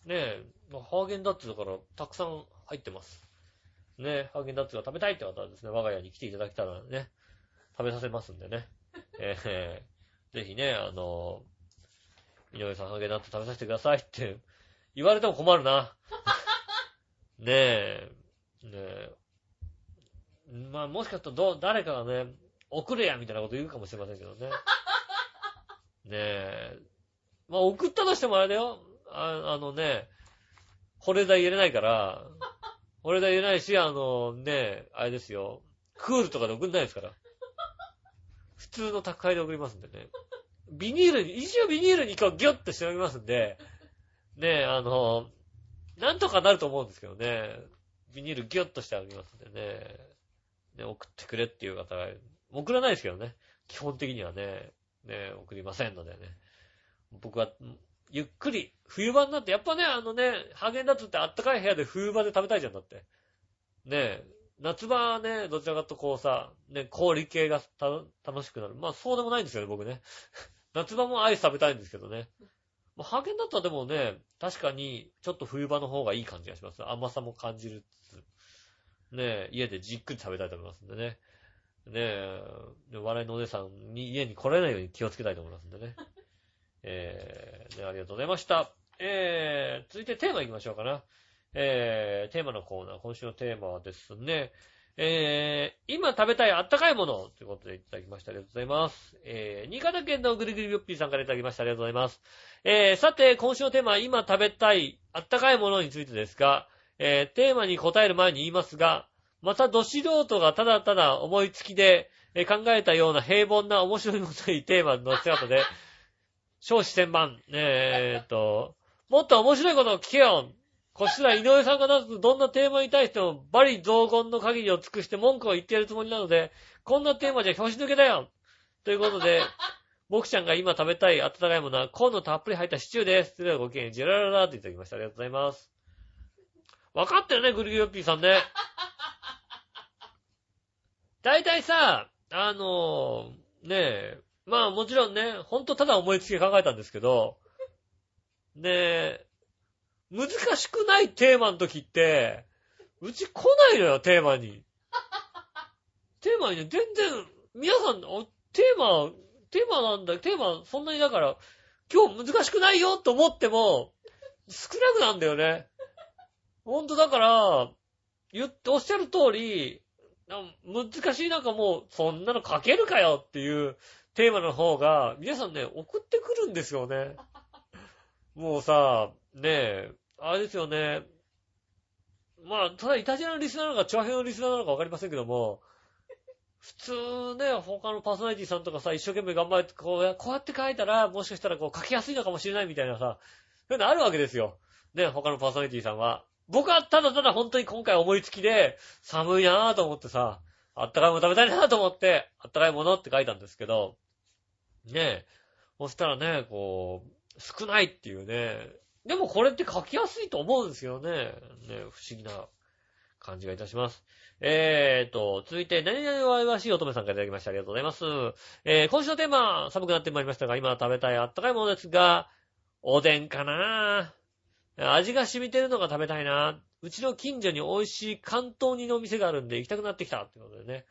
ねえ、ハーゲンダッツだからたくさん入ってます。ねえ、ハーゲンダッツが食べたいって方はですね、我が家に来ていただけたらね、食べさせますんでね。えー、ぜひね、あの、井上さんハーゲンダッツ食べさせてくださいって言われても困るな。ねえ、ねえ。まあ、もしかするとど、誰かがね、送れやみたいなこと言うかもしれませんけどね。ねえ。まあ、送ったとしてもあれだよ。ああのね、惚れ代入れないから、惚れ代入れないし、あのね、あれですよ。クールとかで送んないですから。普通の宅配で送りますんでね。ビニールに、一応ビニールにこうギュッとしておきますんで、ねえ、あの、なんとかなると思うんですけどね。ビニールギュッとしてあげますんでね。ね、送ってくれっていう方が送らないですけどね。基本的にはね、ね、送りませんのでね。僕は、ゆっくり、冬場になって、やっぱね、あのね、ハーゲンダッツってあったかい部屋で冬場で食べたいじゃんだって。ね夏場はね、どちらかとこうさ、ね、氷系が楽しくなる。まあそうでもないんですよね、僕ね。夏場もアイス食べたいんですけどね。まあ、ハーゲンダッツはでもね、確かに、ちょっと冬場の方がいい感じがします。甘さも感じるつつ。ね家でじっくり食べたいと思いますんでね。ねえ、笑いのお姉さんに家に来れないように気をつけたいと思いますんでね。えー、ね、ありがとうございました。えー、続いてテーマ行きましょうかな。えー、テーマのコーナー、今週のテーマはですね、えー、今食べたいあったかいものということでいただきました。ありがとうございます。えー、新潟県のぐりぐりびょっぴーさんからいただきました。ありがとうございます。えー、さて、今週のテーマは今食べたいあったかいものについてですが、えー、テーマに答える前に言いますが、またど素人がただただ思いつきで、え考えたような平凡な面白いこといテーマの姿で、少子千万、えー、っと、もっと面白いことを聞けよこちら井上さんが出すどんなテーマに対してもバリ雑言の限りを尽くして文句を言ってやるつもりなので、こんなテーマじゃ表紙抜けだよということで、僕ちゃんが今食べたい温かいものはコーンのたっぷり入ったシチューです。それではごきげんジェラララっていただきました。ありがとうございます。わかってるね、グリグリヨッピーさんね。大体さ、あのー、ねえ、まあもちろんね、ほんとただ思いつきで考えたんですけど、ねえ、難しくないテーマの時って、うち来ないのよ、テーマに。テーマにね、全然、皆さん、テーマ、テーマなんだ、テーマ、そんなにだから、今日難しくないよと思っても、少なくなんだよね。ほんとだから、言って、おっしゃる通り、難しいなんかもう、そんなの書けるかよっていうテーマの方が、皆さんね、送ってくるんですよね。もうさ、ねえ、あれですよね。まあ、ただ、イタジラのリスナーなのか、チョアヘのリスナーなのかわかりませんけども、普通ね、他のパーソナリティさんとかさ、一生懸命頑張って、こうや、こうやって書いたら、もしかしたらこう書きやすいのかもしれないみたいなさ、そういうのあるわけですよ。ね、他のパーソナリティさんは。僕はただただ本当に今回思いつきで、寒いなぁと思ってさ、あったかいもの食べたいなぁと思って、あったかいものって書いたんですけど、ねえ、そしたらね、こう、少ないっていうね。でもこれって書きやすいと思うんですよね。ね不思議な感じがいたします。えーと、続いて、何々わいわしい乙女さんからいただきました。ありがとうございます。えー、今週のテーマ、寒くなってまいりましたが、今食べたいあったかいものですが、おでんかなぁ味が染みてるのが食べたいな。うちの近所に美味しい関東煮のお店があるんで行きたくなってきた。ってことでね。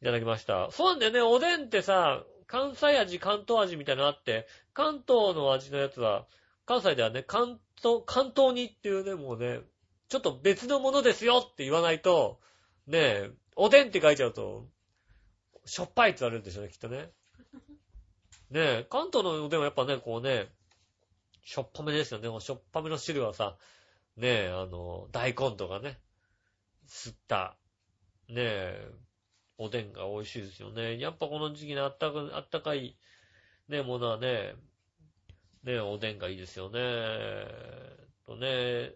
いただきました。そうなんだよね。おでんってさ、関西味、関東味みたいなのあって、関東の味のやつは、関西ではね、関東、関東煮っていうね、もうね、ちょっと別のものですよって言わないと、ねえ、おでんって書いちゃうと、しょっぱいって言われるんでしょうね、きっとね。ねえ、関東のおでんはやっぱね、こうね、しょっぱめですよね。もうしょっぱめの汁はさ、ねえ、あの、大根とかね、吸った、ねえ、おでんが美味しいですよね。やっぱこの時期のあったか、あったかい、ねえ、ものはね、ねえ、おでんがいいですよね。とね、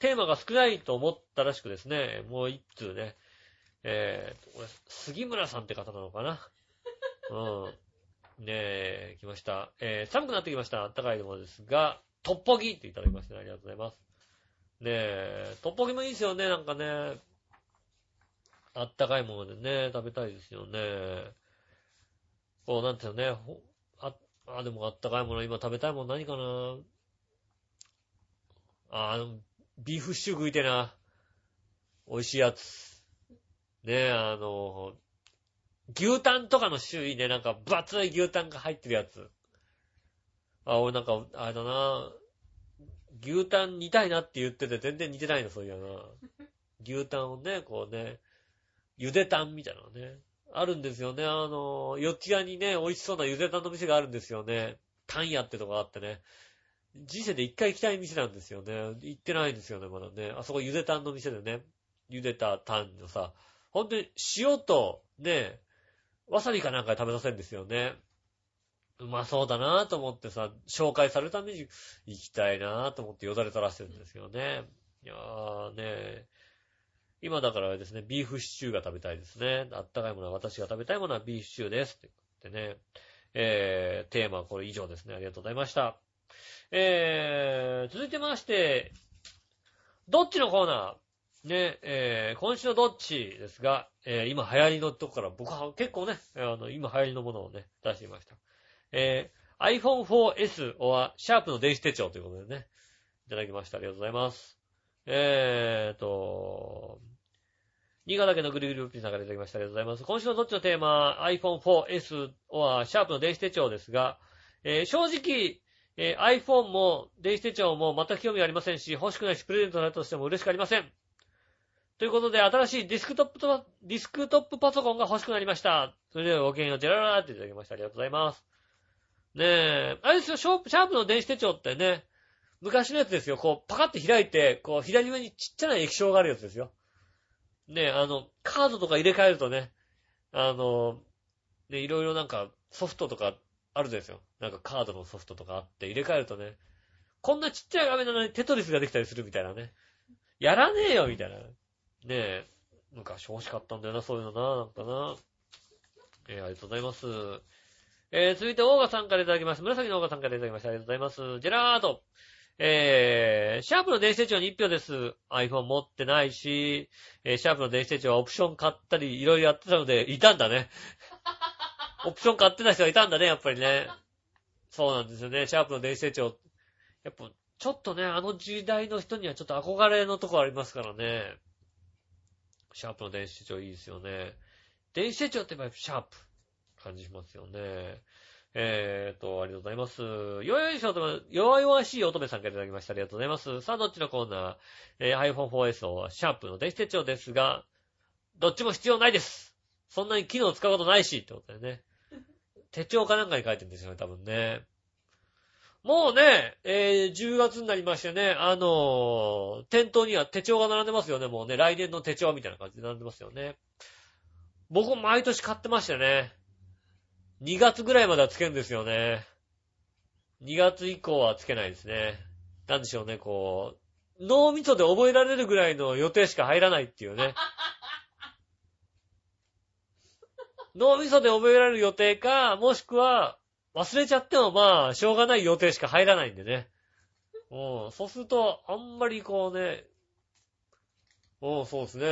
テーマが少ないと思ったらしくですね、もう一通ね、えーと、これ、杉村さんって方なのかな？うん。ねえ、来ました。えー、寒くなってきました。あったかいものですが、トッポギっていただきまして、ありがとうございます。ねえ、トッポギもいいですよね、なんかね。あったかいものでね、食べたいですよね。こう、なんていうのね、ほあ、あ、でもあったかいもの、今食べたいもの何かなあ、ビーフシチュー食いてな。美味しいやつ。ねえ、あの、牛タンとかの種類ね、なんか分厚い牛タンが入ってるやつ。あ、俺なんか、あれだな。牛タン煮たいなって言ってて全然似てないの、そういやな。牛タンをね、こうね、ゆでタンみたいなのね。あるんですよね。あの、四ツ谷にね、美味しそうなゆでタンの店があるんですよね。タン屋ってとこがあってね。人生で一回行きたい店なんですよね。行ってないんですよね、まだね。あそこゆでタンの店でね。茹でたタンのさ、ほんとに塩と、ね、わさびかなんかで食べさせるんですよね。うまそうだなぁと思ってさ、紹介されるために行きたいなぁと思ってよだれ垂らしてるんですよね。いやーね今だからですね、ビーフシチューが食べたいですね。あったかいものは私が食べたいものはビーフシチューです。って言ってね。えー、テーマはこれ以上ですね。ありがとうございました。えー、続いてまして、どっちのコーナーね、えー、今週のどっちですが、えー、今流行りのとこから僕は結構ね、あの、今流行りのものをね、出してみました。えー、iPhone 4S はシャープの電子手帳ということでね、いただきました。ありがとうございます。えーと、新潟県のぐるぐるピーさんからいただきました。ありがとうございます。今週のどっちのテーマ、iPhone 4S はシャープの電子手帳ですが、えー正直、えー iPhone も電子手帳も全く興味ありませんし、欲しくないし、プレゼントされたとしても嬉しくありません。ということで、新しいディスクトップと、ディスクトップパソコンが欲しくなりました。それではごきげんよう、ジェララーっていただきました。ありがとうございます。ねえ、あれですよ、ショープシャープの電子手帳ってね、昔のやつですよ。こう、パカって開いて、こう、左上にちっちゃな液晶があるやつですよ。ねえ、あの、カードとか入れ替えるとね、あの、ね、いろいろなんか、ソフトとかあるんですよ。なんかカードのソフトとかあって、入れ替えるとね、こんなちっちゃい画面なのにテトリスができたりするみたいなね。やらねえよ、みたいな。ねえ、昔欲しかったんだよな、そういうのな、なんかな。えーありがとうございます。えー、続いて、オーガさんからいただきます。紫のオーガさんからいただきました。ありがとうございます。ジェラート。えー、シャープの電子手帳に1票です。iPhone 持ってないし、えーシャープの電子手帳はオプション買ったり、いろいろやってたので、いたんだね。オプション買ってた人がいたんだね、やっぱりね。そうなんですよね。シャープの電子手帳。やっぱ、ちょっとね、あの時代の人にはちょっと憧れのとこありますからね。シャープの電子手帳いいですよね。電子手帳ってやっぱシャープ感じしますよね。えーと、ありがとうございます。よよいしょと、弱々しい乙女さんからいただきました。ありがとうございます。さあ、どっちのコーナー？えー iPhone 4S をシャープの電子手帳ですが、どっちも必要ないです。そんなに機能を使うことないし、ってことでね。手帳かなんかに書いてるんですよね、多分ね。もうね、えー10月になりましてね、あのー店頭には手帳が並んでますよね、もうね、来年の手帳みたいな感じで並んでますよね。僕も毎年買ってましたね。2月ぐらいまではつけるんですよね。2月以降はつけないですね。なんでしょうね、こう、脳みそで覚えられるぐらいの予定しか入らないっていうね。脳みそで覚えられる予定か、もしくは、忘れちゃってもまあ、しょうがない予定しか入らないんでね。うん、そうすると、あんまりこうね、うん、そうですね。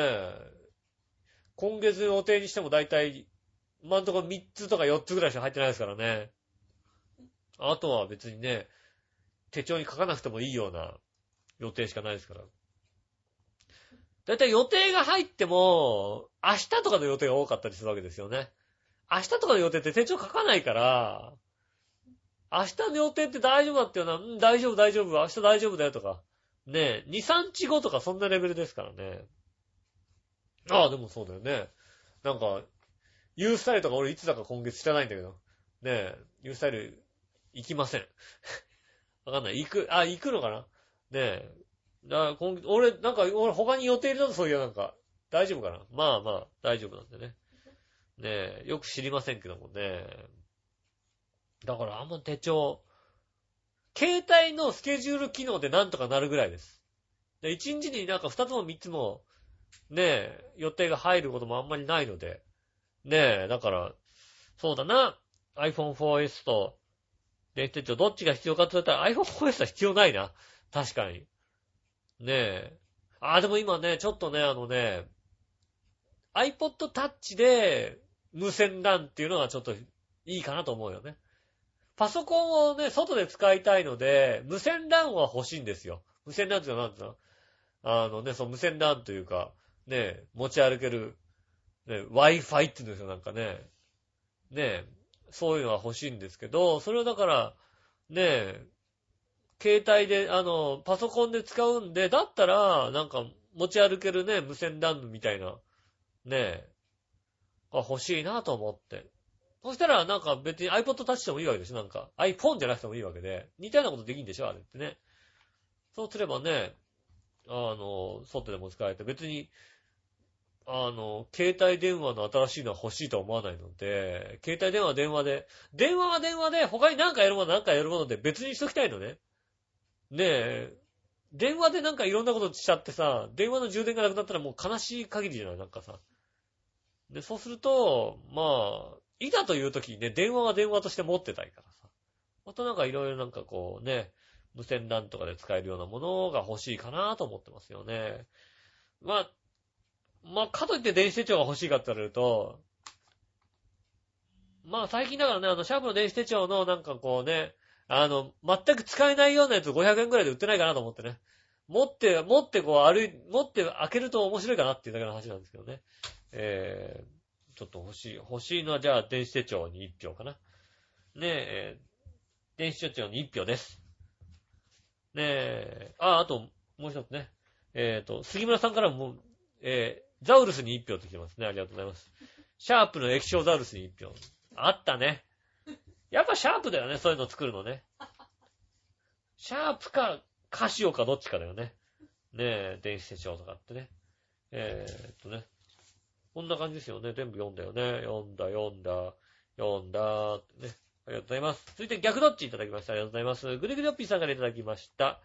今月予定にしても大体、今んとこ3つとか4つぐらいしか入ってないですからね。あとは別にね、手帳に書かなくてもいいような予定しかないですから。だいたい予定が入っても、明日とかの予定が多かったりするわけですよね。明日とかの予定って手帳書かないから、明日の予定って大丈夫だっていうのは、うん、大丈夫大丈夫、明日大丈夫だよとか。ねえ、2、3日後とかそんなレベルですからね。ああ、でもそうだよね。なんか、ユースタイルとか俺いつだか今月知らないんだけど。ねえ、ユースタイル行きません。わかんない。行く、あ、行くのかな？ねえ。だ今俺、なんか、俺他に予定入れたとそういうなんか、大丈夫かな？まあまあ、大丈夫なんでね。ねえ、よく知りませんけどもね。だからあんま手帳、携帯のスケジュール機能でなんとかなるぐらいです。で、1日になんか2つも3つも、ねえ、予定が入ることもあんまりないので、ねえ、だから、そうだな、iPhone 4S と、電子手帳どっちが必要かって言ったら iPhone 4S は必要ないな。確かに。ねえ。あ、でも今ね、ちょっとね、あのね、iPod Touch で無線 LAN っていうのがちょっといいかなと思うよね。パソコンをね、外で使いたいので、無線 LAN は欲しいんですよ。無線 LAN って何ていうの？あのね、そう無線 LAN というか、ね、持ち歩ける、ね、Wi-Fi っていうんですよ、なんかね。ね、そういうのは欲しいんですけど、それをだから、ね、携帯で、あの、パソコンで使うんで、だったら、なんか、持ち歩けるね、無線 LAN みたいな、ね、が欲しいなと思って。そしたら、なんか別に iPod Touch でもいいわけでしょなんか。iPhone じゃなくてもいいわけで。似たようなことできんでしょあれってね。そうすればね、あの、外でも使えて、別に、あの、携帯電話の新しいのは欲しいとは思わないので、携帯電話は電話で、電話は電話で、他に何かやるもの何かやるもので別にしときたいのね。ねえ、電話でなんかいろんなことしちゃってさ、電話の充電がなくなったらもう悲しい限りじゃないなんかさ。で、そうすると、まあ、いざという時にね、電話は電話として持ってたいからさ。またなんかいろいろなんかこうね、無線 LAN とかで使えるようなものが欲しいかなと思ってますよね。まあ、まあ、かといって電子手帳が欲しいかって言われると、まあ最近だからね、あの、シャープの電子手帳のなんかこうね、あの、全く使えないようなやつ500円くらいで売ってないかなと思ってね。持って、持ってこう歩い、持って開けると面白いかなっていうだけの話なんですけどね。えー、ちょっと欲しい。欲しいのはじゃあ電子手帳に1票かな。ねえ、電子手帳に1票です。ねえ、あ、あと、もう一つね。えっ、と、杉村さんからも、えー、ザウルスに1票って来てますね。ありがとうございます。シャープの液晶ザウルスに1票。あったね。やっぱシャープだよね、そういうの作るのね。シャープか、カシオかどっちかだよね。ねえ、電子手帳とかってね。えー、っとね。こんな感じですよね。全部読んだよね。読んだ、読んだ、読んだ、ってね。ありがとうございます。続いて逆どっちいただきました。ありがとうございます。ぐりぐりおっぴーさんからいただきました。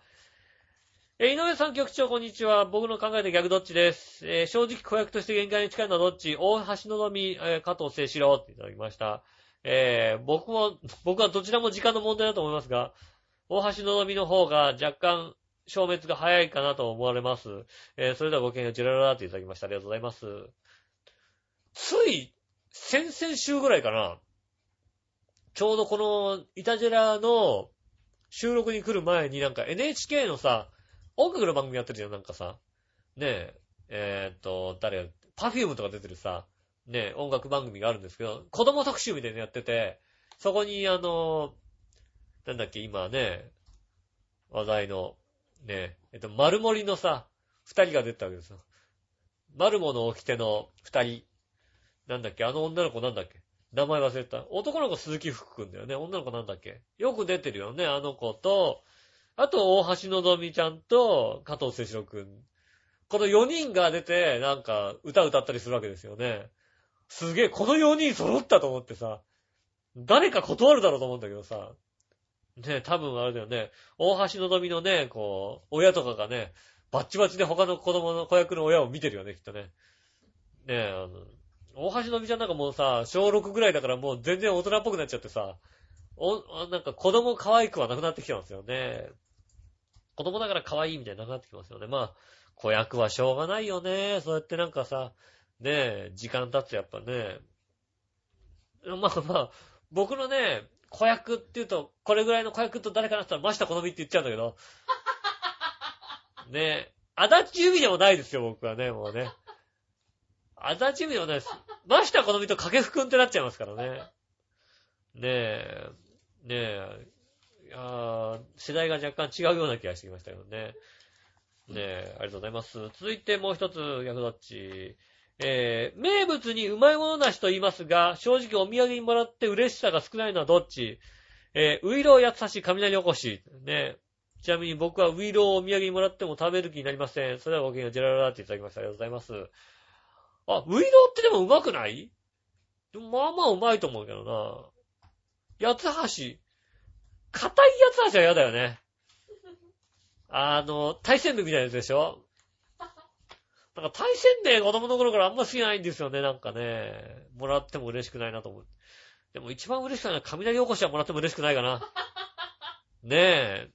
えー井上さん局長、こんにちは。僕の考えで逆どっちです。えー正直子役として限界に近いのはどっち？大橋のぞみ、えー加藤清志郎っていただきました。え僕も、僕はどちらも時間の問題だと思いますが、大橋のぞみの方が若干消滅が早いかなと思われます。えそれではごきげんよう、ジラララっていただきました。ありがとうございます。つい、先々週ぐらいかな。ちょうどこの、イタジェラの収録に来る前になんか NHK のさ、音楽の番組やってるじゃん、なんかさ。ねえ、えーっと、誰や、パフュームとか出てるさ、ねえ、音楽番組があるんですけど、子供特集みたいなのやってて、そこにあの、なんだっけ、今ね、話題の、ね、ええっと、丸森のさ、二人が出てたわけですよ。丸モの掟の二人。なんだっけ、あの女の子なんだっけ？名前忘れた。男の子鈴木福くんだよね。女の子なんだっけ？よく出てるよね、あの子と、あと、大橋のぞみちゃんと、加藤聖志郎くん。この4人が出て、なんか、歌歌ったりするわけですよね。すげえ、この4人揃ったと思ってさ、誰か断るだろうと思うんだけどさ、ね多分あれだよね、大橋のぞみのね、こう、親とかがね、バッチバチで他の子供の子役の親を見てるよね、きっとね。ねえ、あの、大橋のみちゃんなんかもうさ、小6ぐらいだからもう全然大人っぽくなっちゃってさ、お、なんか子供可愛くはなくなってきてますよね。子供だから可愛いみたいになくなってきますよね。まあ、子役はしょうがないよね。そうやってなんかさ、ねえ、時間経つやっぱね。まあまあ、僕のね、子役って言うと、これぐらいの子役と誰かなったら、ました好みって言っちゃうんだけど。ねえ、足立由美でもないですよ、僕はね、もうね。足立由美でもないです。ました好みと掛布くんってなっちゃいますからね。ねえ、ねえ、いや世代が若干違うような気がしてきましたけどね。ねえ、ありがとうございます。続いてもう一つ、逆どっち。えー、名物にうまいものなしと言いますが、正直お土産にもらって嬉しさが少ないのはどっちえー、ウイローやつさし雷おこし。ね。ちなみに僕はウイローをお土産にもらっても食べる気になりません。それではごきげんよう、ジェラララっていただきました。ありがとうございます。あ、ウイローってでもうまくない？まあまあうまいと思うけどな。八つ橋。硬い八つ橋は嫌だよね。あの、大戦部みたいなやつでしょ？なんか大戦で子供の頃からあんま好きないんですよね、なんかね。もらっても嬉しくないなと思う。でも一番嬉しくないのは雷おこしはもらっても嬉しくないかな。ねえ。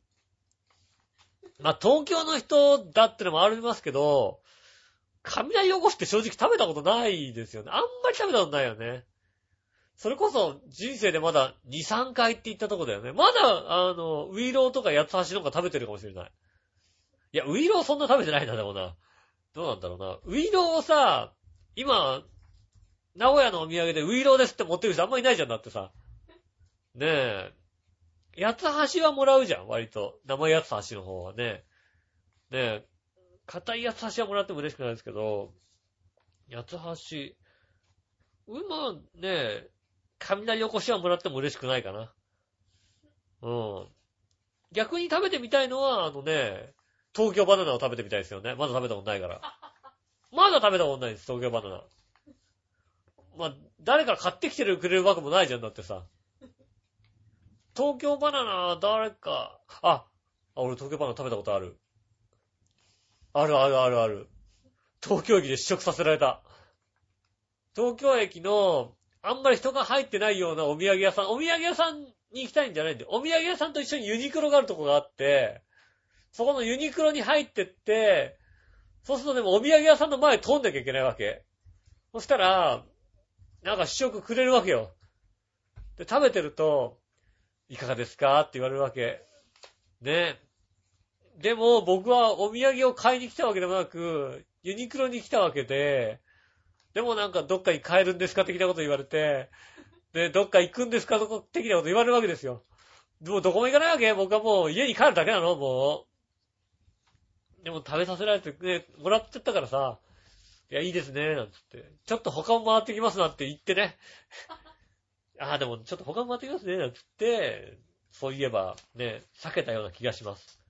まあ、東京の人だってのもありますけど、雷おこしって正直食べたことないですよね。あんまり食べたことないよね。それこそ人生でまだ2、3回って言ったとこだよね。まだ、あの、ウイローとか八つ橋の方が食べてるかもしれない。いや、ウイローそんな食べてないんだ、でもな。どうなんだろうな。ウイローをさ、今、名古屋のお土産でウイローですって持ってる人あんまいないじゃんだってさ。ねえ。八つ橋はもらうじゃん、割と。生八つ橋の方はね。ねえ。硬い八つ橋はもらっても嬉しくないですけど、八つ橋、うま、ねえ、雷おこしはもらっても嬉しくないかな。うん。逆に食べてみたいのは、あのね、東京バナナを食べてみたいですよね。まだ食べたことないから。まだ食べたことないです、東京バナナ。まあ、誰か買ってきてくれるわけもないじゃん、だってさ。東京バナナ、誰か、あ、あ、俺東京バナナ食べたことある。あるあるあるある。東京駅で試食させられた。東京駅の、あんまり人が入ってないようなお土産屋さん、お土産屋さんに行きたいんじゃないんで、お土産屋さんと一緒にユニクロがあるとこがあって、そこのユニクロに入ってって、そうするとでもお土産屋さんの前通んなきゃいけないわけ。そしたら、なんか試食くれるわけよ。で、食べてると、いかがですかって言われるわけ。ね。でも、僕はお土産を買いに来たわけでもなく、ユニクロに来たわけで、でもなんかどっかに帰るんですか的なこと言われて、で、どっか行くんですか的なこと言われるわけですよ。でもどこも行かないわけ僕はもう家に帰るだけなのもう。でも食べさせられてね、もらっちゃったからさ、いや、いいですね、なんつって。ちょっと他も回ってきますなって言ってね。ああ、でもちょっと他も回ってきますね、なんつって、そういえば、ね、避けたような気がします。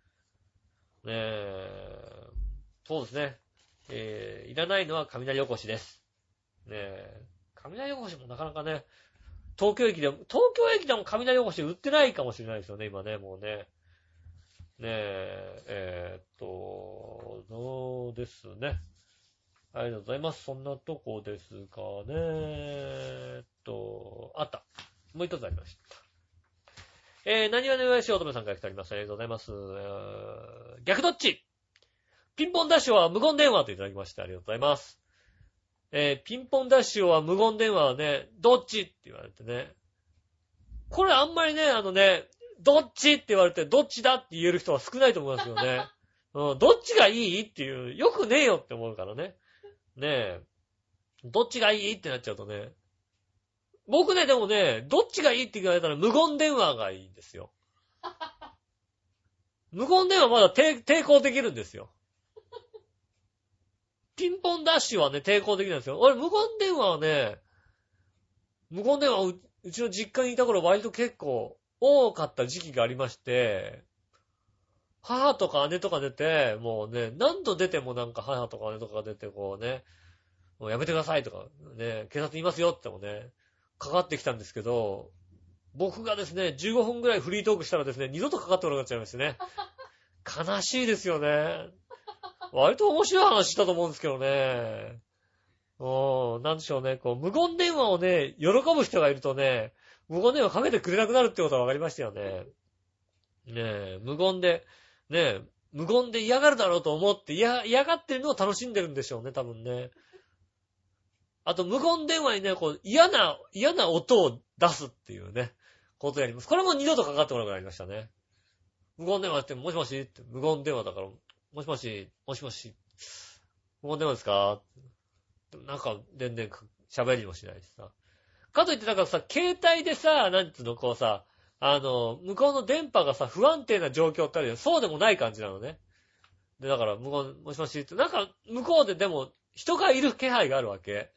ねえ、そうですね。えー、いらないのは雷おこしです。ねえ、雷おこしもなかなかね、東京駅でも、東京駅でも雷おこし売ってないかもしれないですよね、今ね、もうね。ねえ、えー、っと、そうですね。ありがとうございます。そんなとこですかね。え、っと、あった。もう一つありました。えー、何はねわしおとめさんから来ております。ありがとうございます。えー、逆どっちピンポンダッシュは無言電話といただきましてありがとうございます。えー、ピンポンダッシュは無言電話はね、どっちって言われてね。これあんまりね、あのね、どっちって言われて、どっちだって言える人は少ないと思いますよね。うん、どっちがいいっていう、よくねえよって思うからね。ねえ。どっちがいいってなっちゃうとね。僕ね、でもね、どっちがいいって言われたら無言電話がいいんですよ。無言電話まだ抵抵抗できるんですよ。ピンポンダッシュはね、抵抗できないんですよ。俺、無言電話はね、無言電話う、うちの実家にいた頃割と結構多かった時期がありまして、母とか姉とか出て、もうね、何度出てもなんか母とか姉とかが出てこうね、もうやめてくださいとか、ね、警察いますよってもね、かかってきたんですけど、僕がですね、15分ぐらいフリートークしたらですね、二度とかかってこなくなっちゃいましてね。悲しいですよね。割と面白い話したと思うんですけどね。うん、なんでしょうね、こう、無言電話をね、喜ぶ人がいるとね、無言電話かけてくれなくなるってことが分かりましたよね。ねえ、無言で、ねえ、無言で嫌がるだろうと思って、嫌、嫌がってるのを楽しんでるんでしょうね、多分ね。あと、無言電話にね、こう、嫌な、嫌な音を出すっていうね、ことやります。これも二度とかかってこなくなりましたね。無言電話って、もしもしって、無言電話だから、もしもし、もしもし、無言電話ですか？なんか、全然喋りもしないしさ。かといってなんかさ、携帯でさ、なんつうの、こうさ、あの、向こうの電波がさ、不安定な状況ってあるよ。そうでもない感じなのね。で、だから、無言、もしもしって、なんか、向こうででも、人がいる気配があるわけ。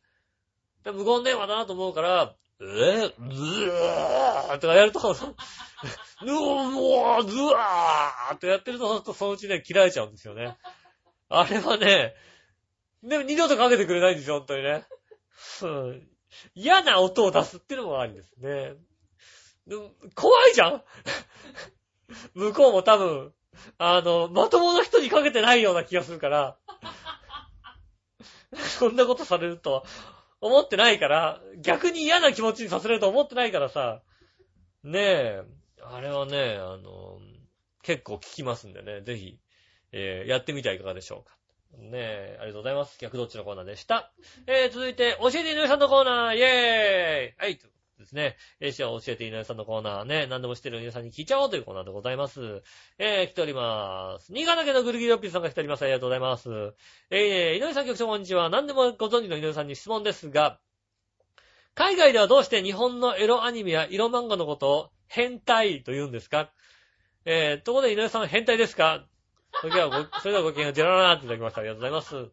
で無言電話だなと思うから、え？ー、ずーとかやると、うおー、ずわーってやってると、そのうちね、切られちゃうんですよね。あれはね、でも二度とかけてくれないんですよ、本当にね。嫌な音を出すっていうのもありですね。で怖いじゃん向こうも多分、あの、まともな人にかけてないような気がするから、そんなことされると思ってないから、逆に嫌な気持ちにさせれると思ってないからさ、ねえ、あれはね、あの、結構効きますんでね、ぜひ、えーやってみてはいかがでしょうか。ねえ、ありがとうございます。逆どっちのコーナーでした。えー、続いて、教えて井上さんのコーナー、イェーイはい、ですね。えー、じゃあ教えて井上さんのコーナーね、何でも知ってる井上さんに聞いちゃおうというコーナーでございます。えー、来ております。新潟県のぐるぎりおっぴーさんが来ております。ありがとうございます。えー、井上さん局長こんにちは。何でもご存知の井上さんに質問ですが、海外ではどうして日本のエロアニメや色漫画のことを変態と言うんですか？えー、ところで井上さんは変態ですか？それではご、それではごきげんよう、ジェララーっていただきました。ありがとうございます。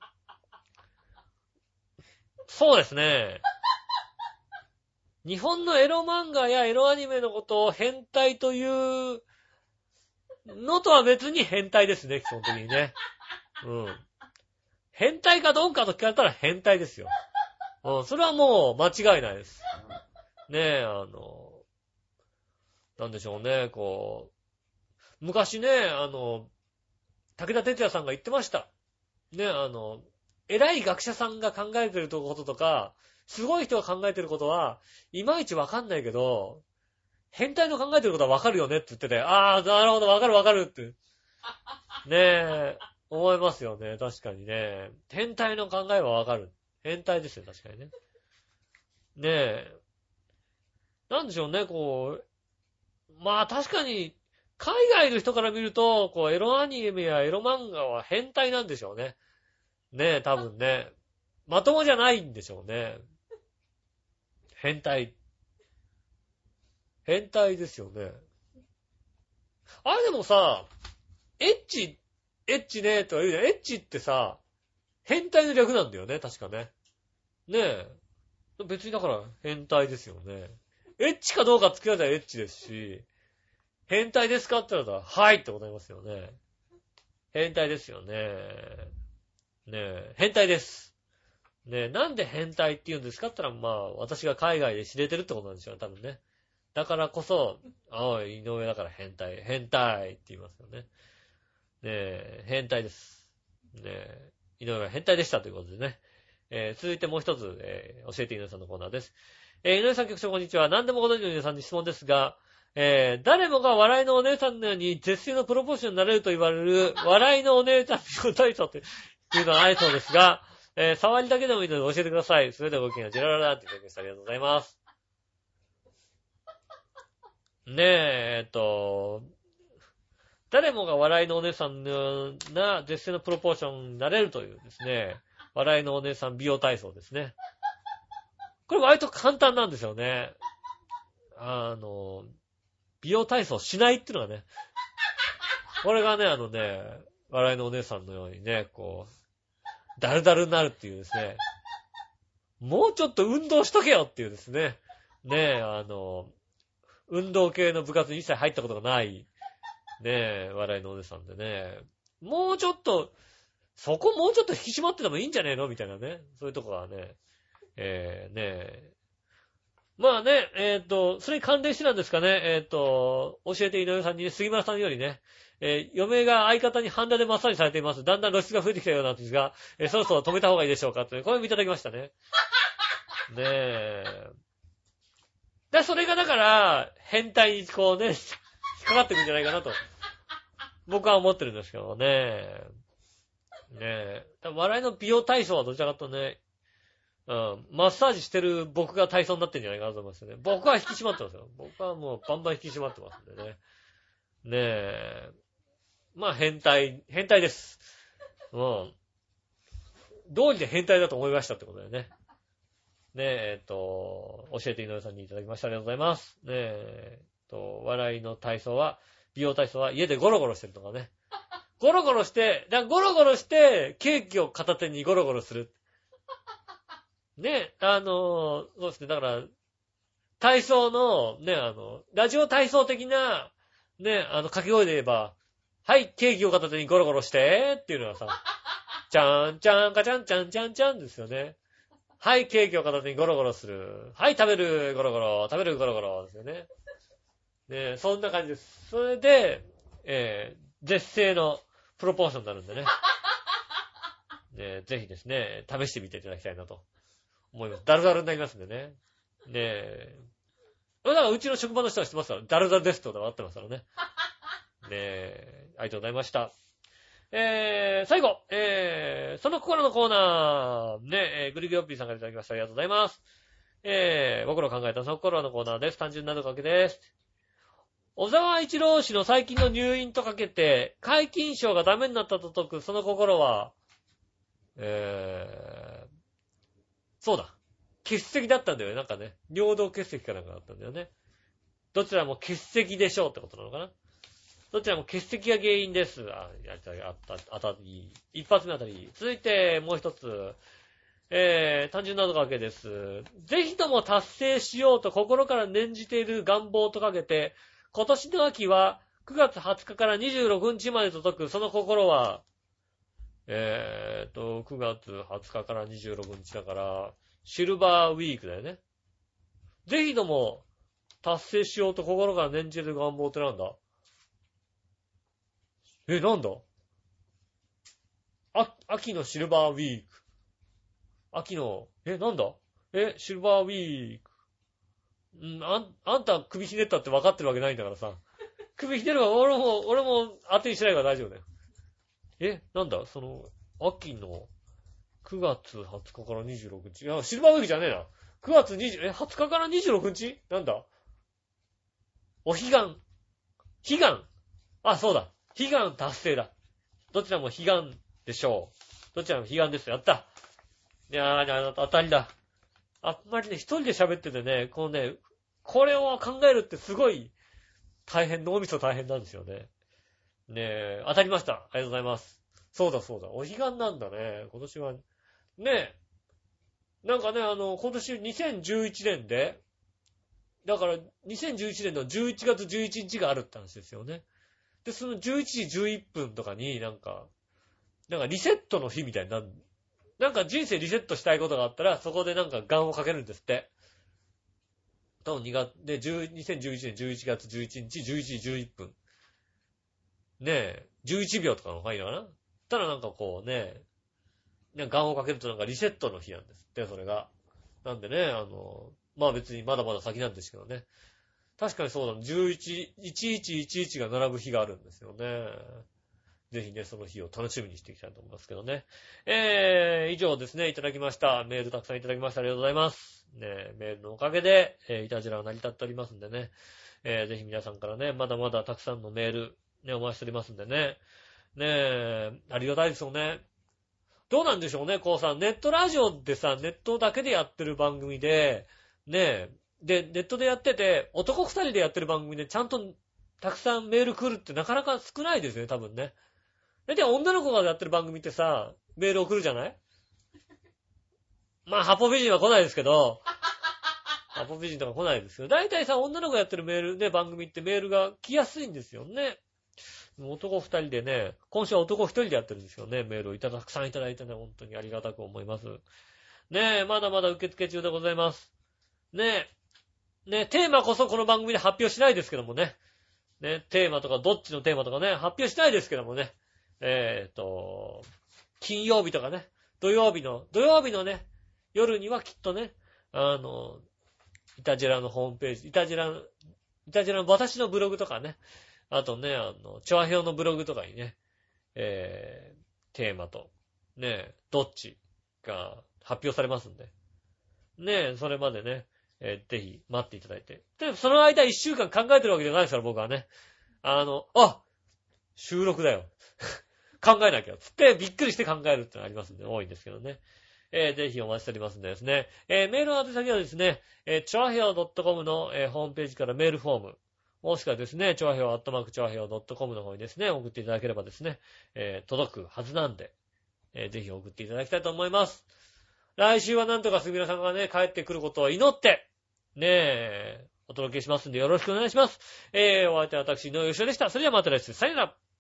そうですね。日本のエロ漫画やエロアニメのことを変態というのとは別に変態ですね、基本的にね。うん。変態かどうかと聞かれたら変態ですよ。うん、それはもう間違いないです。ねえ、あの、なんでしょうね、こう、昔ね、あの、武田哲也さんが言ってました。ね、あの、偉い学者さんが考えてることとか、すごい人が考えてることは、いまいちわかんないけど、変態の考えてることはわかるよねって言ってて、ああ、なるほど、わかるわかるって。ねえ、思いますよね、確かにね。変態の考えはわかる。変態ですよ、確かにね。ねえ。なんでしょうね、こう、まあ確かに、海外の人から見ると、こう、エロアニメやエロ漫画は変態なんでしょうね。ねえ、多分ね。まともじゃないんでしょうね。変態。変態ですよね。あれでもさ、エッチ、エッチねとか言うじゃん。エッチってさ、変態の略なんだよね、確かね。ねえ。別にだから変態ですよね。エッチかどうか付き合ったらエッチですし、変態ですかって言ったら、はいって答えますよね。変態ですよね。ねえ、変態です。ねえ、なんで変態って言うんですかって言ったら、まあ、私が海外で知れてるってことなんでしょうね、多分ね。だからこそ、あい、井上だから変態、変態って言いますよね。ねえ、変態です。ねえ、井上は変態でしたということでね。えー続いてもう一つ、えー教えて井上さんのコーナーです。えー井上さん局長こんにちは。何でもご存知の井上さんに質問ですが、えー誰もが笑いのお姉さんのように絶世のプロポーションになれると言われる、笑いのお姉さんの体操というのはないそうですが、えー触りだけでもいいので教えてください。それではごきげんよう、ジェラララっていただきました。ありがとうございます。ねえ、えっと、誰もが笑いのお姉さんのような絶世のプロポーションになれるというですね、笑いのお姉さん美容体操ですね。これ割と簡単なんですよね。あの、美容体操しないっていうのがね。これがね、あのね、笑いのお姉さんのようにね、こう、ダルダルになるっていうですね。もうちょっと運動しとけよっていうですね。ねえ、あの、運動系の部活に一切入ったことがない、ねえ、笑いのお姉さんでね。もうちょっと、そこもうちょっと引き締まっててもいいんじゃねえの？みたいなね。そういうとこはね。えー、ねえ。まあね、えっ、ー、と、それに関連してなんですかね、えっ、ー、と、教えて井上さんにね、杉村さんよりね、えー、嫁が相方にハンダでマッサージされています。だんだん露出が増えてきたようなんですが、え、そろそろ止めた方がいいでしょうかという、これもいただきましたね。ねえ。で、それがだから、変態にこうね、引っかかってくるんじゃないかなと、僕は思ってるんですけどね。ねえ。笑いの美容体操はどちらかとね、うん、マッサージしてる僕が体操になってんじゃないかなと思いますよね。僕は引き締まってますよ。僕はもうバンバン引き締まってますんでね。ねえ。まあ変態、変態です。うん。道理で変態だと思いましたってことだよね。ねえ、えっと、教えて井上さんにいただきました。ありがとうございます。ねえ、えっと、笑いの体操は、美容体操は家でゴロゴロしてるとかね。ゴロゴロして、だゴロゴロして、ケーキを片手にゴロゴロする。ね、あの、そうですね、だから、体操の、ね、あの、ラジオ体操的な、ね、あの、掛け声で言えば、はい、ケーキを片手にゴロゴロして、っていうのはさ、ちゃんちゃんかちゃんちゃんちゃんちゃんですよね。はい、ケーキを片手にゴロゴロする。はい、食べる、ゴロゴロ、食べる、ゴロゴロですよね。ねそんな感じです。それで、えー、絶世のプロポーションになるんでね。ねぜひですね、試してみていただきたいなと思います。ダルダルになりますんでね。ねえ。だからうちの職場の人は知ってますから、ダルダルですってことは合ってますからね。ねえ、ありがとうございました。えー、最後、えー、その心のコーナー、ね、えー、グリグヨッピーさんからいただきました。ありがとうございます。えー、僕の考えたその心のコーナーです。単純なのかけです。小沢一郎氏の最近の入院とかけて、解禁症がダメになったと解く、その心は、えー、そうだ。欠席だったんだよね。なんかね。尿道欠席かなんかだったんだよね。どちらも欠席でしょうってことなのかな。どちらも欠席が原因です。あ、やった、あった、あたり。一発目あたり。続いて、もう一つ。えー、単純なのかけです。ぜひとも達成しようと心から念じている願望とかけて、今年の秋は9月20日から26日までと解く、その心は、えーと、9月20日から26日だから、シルバーウィークだよね。ぜひとも達成しようと心から念じる願望ってなんだ？え、なんだ？あ、秋のシルバーウィーク。秋の、え、なんだ？え、シルバーウィーク。ん、あん、あんた首ひねったって分かってるわけないんだからさ。首ひねるわ、俺も、俺も当てにしないから大丈夫だよ。え、なんだその、秋の9月20日から26日？いや、シルバーウィークじゃねえな。9月20、え、20日から26日？なんだ？お彼岸。彼岸。あ、そうだ。悲願達成だ。どちらも悲願でしょう。どちらも悲願です。やった。いやー、当たりだ。あんまりね、一人で喋っててね、このね、これを考えるってすごい大変、脳みそ大変なんですよね。ねえ、当たりました。ありがとうございます。そうだそうだ。お彼岸なんだね。今年は。ねえ。なんかね、あの、今年2011年で、だから2011年の11月11日があるって話ですよね。で、その11時11分とかになんか、なんかリセットの日みたいになる。なんか人生リセットしたいことがあったら、そこでなんかガンをかけるんですって。多分2月、で、2011年11月11日11時11分。ねえ、11秒とかの方がいいのかな？ただなんかこうね、ガンをかけるとなんかリセットの日なんですって、それが。なんでね、あの、まあ別にまだまだ先なんですけどね。確かにそうだ、ね11、1111が並ぶ日があるんですよね。ぜひね、その日を楽しみにしていきたいと思いますけどね。えー、以上ですね、いただきました。メールたくさんいただきました。ありがとうございます。ね、メールのおかげで、えー、いたじらは成り立っておりますんでね。えー、ぜひ皆さんからね、まだまだたくさんのメール、ね、お待ちしておりますんでね。ねえ、ありがたいですよね。どうなんでしょうね、こうさ、ネットラジオってさ、ネットだけでやってる番組で、ねえ、で、ネットでやってて、男二人でやってる番組でちゃんとたくさんメール来るってなかなか少ないですね、多分ね。だいたい女の子がやってる番組ってさ、メール送るじゃない？まあ、ハポ美人は来ないですけど、ハポ美人とか来ないですよ。だいたいさ、女の子がやってるメールね、番組ってメールが来やすいんですよね。男二人でね、今週は男一人でやってるんですよね。メールをいただ、くさんいただいてね、本当にありがたく思います。ねえ、まだまだ受付中でございます。ねえ、ねえ、テーマこそこの番組で発表しないですけどもね。ね、テーマとか、どっちのテーマとかね、発表しないですけどもね。えっ、と、金曜日とかね、土曜日の、土曜日のね、夜にはきっとね、あの、イタジェラのホームページ、イタジェラ、イタジェラの私のブログとかね、あとね、あの、チョアヘオのブログとかにね、えー、テーマと、ね、どっちが発表されますんで。ねそれまでね、えーぜひ待っていただいて。で、その間一週間考えてるわけじゃないですから、僕はね。あの、あ収録だよ。考えなきゃ。つって、びっくりして考えるってのありますんで、多いんですけどね。えーぜひお待ちしておりますんでですね。えーメールの宛先はですね、えー、ちょあへお .com の、えーホームページからメールフォーム。もしくはですね、調和票、アットマーク調和票 .com の方にですね、送っていただければですね、えー届くはずなんで、えーぜひ送っていただきたいと思います。来週はなんとかすみらさんがね、帰ってくることを祈って、ねえ、お届けしますんでよろしくお願いします。えー、お相手は私、井上義雄でした。それではまた来週、さよなら。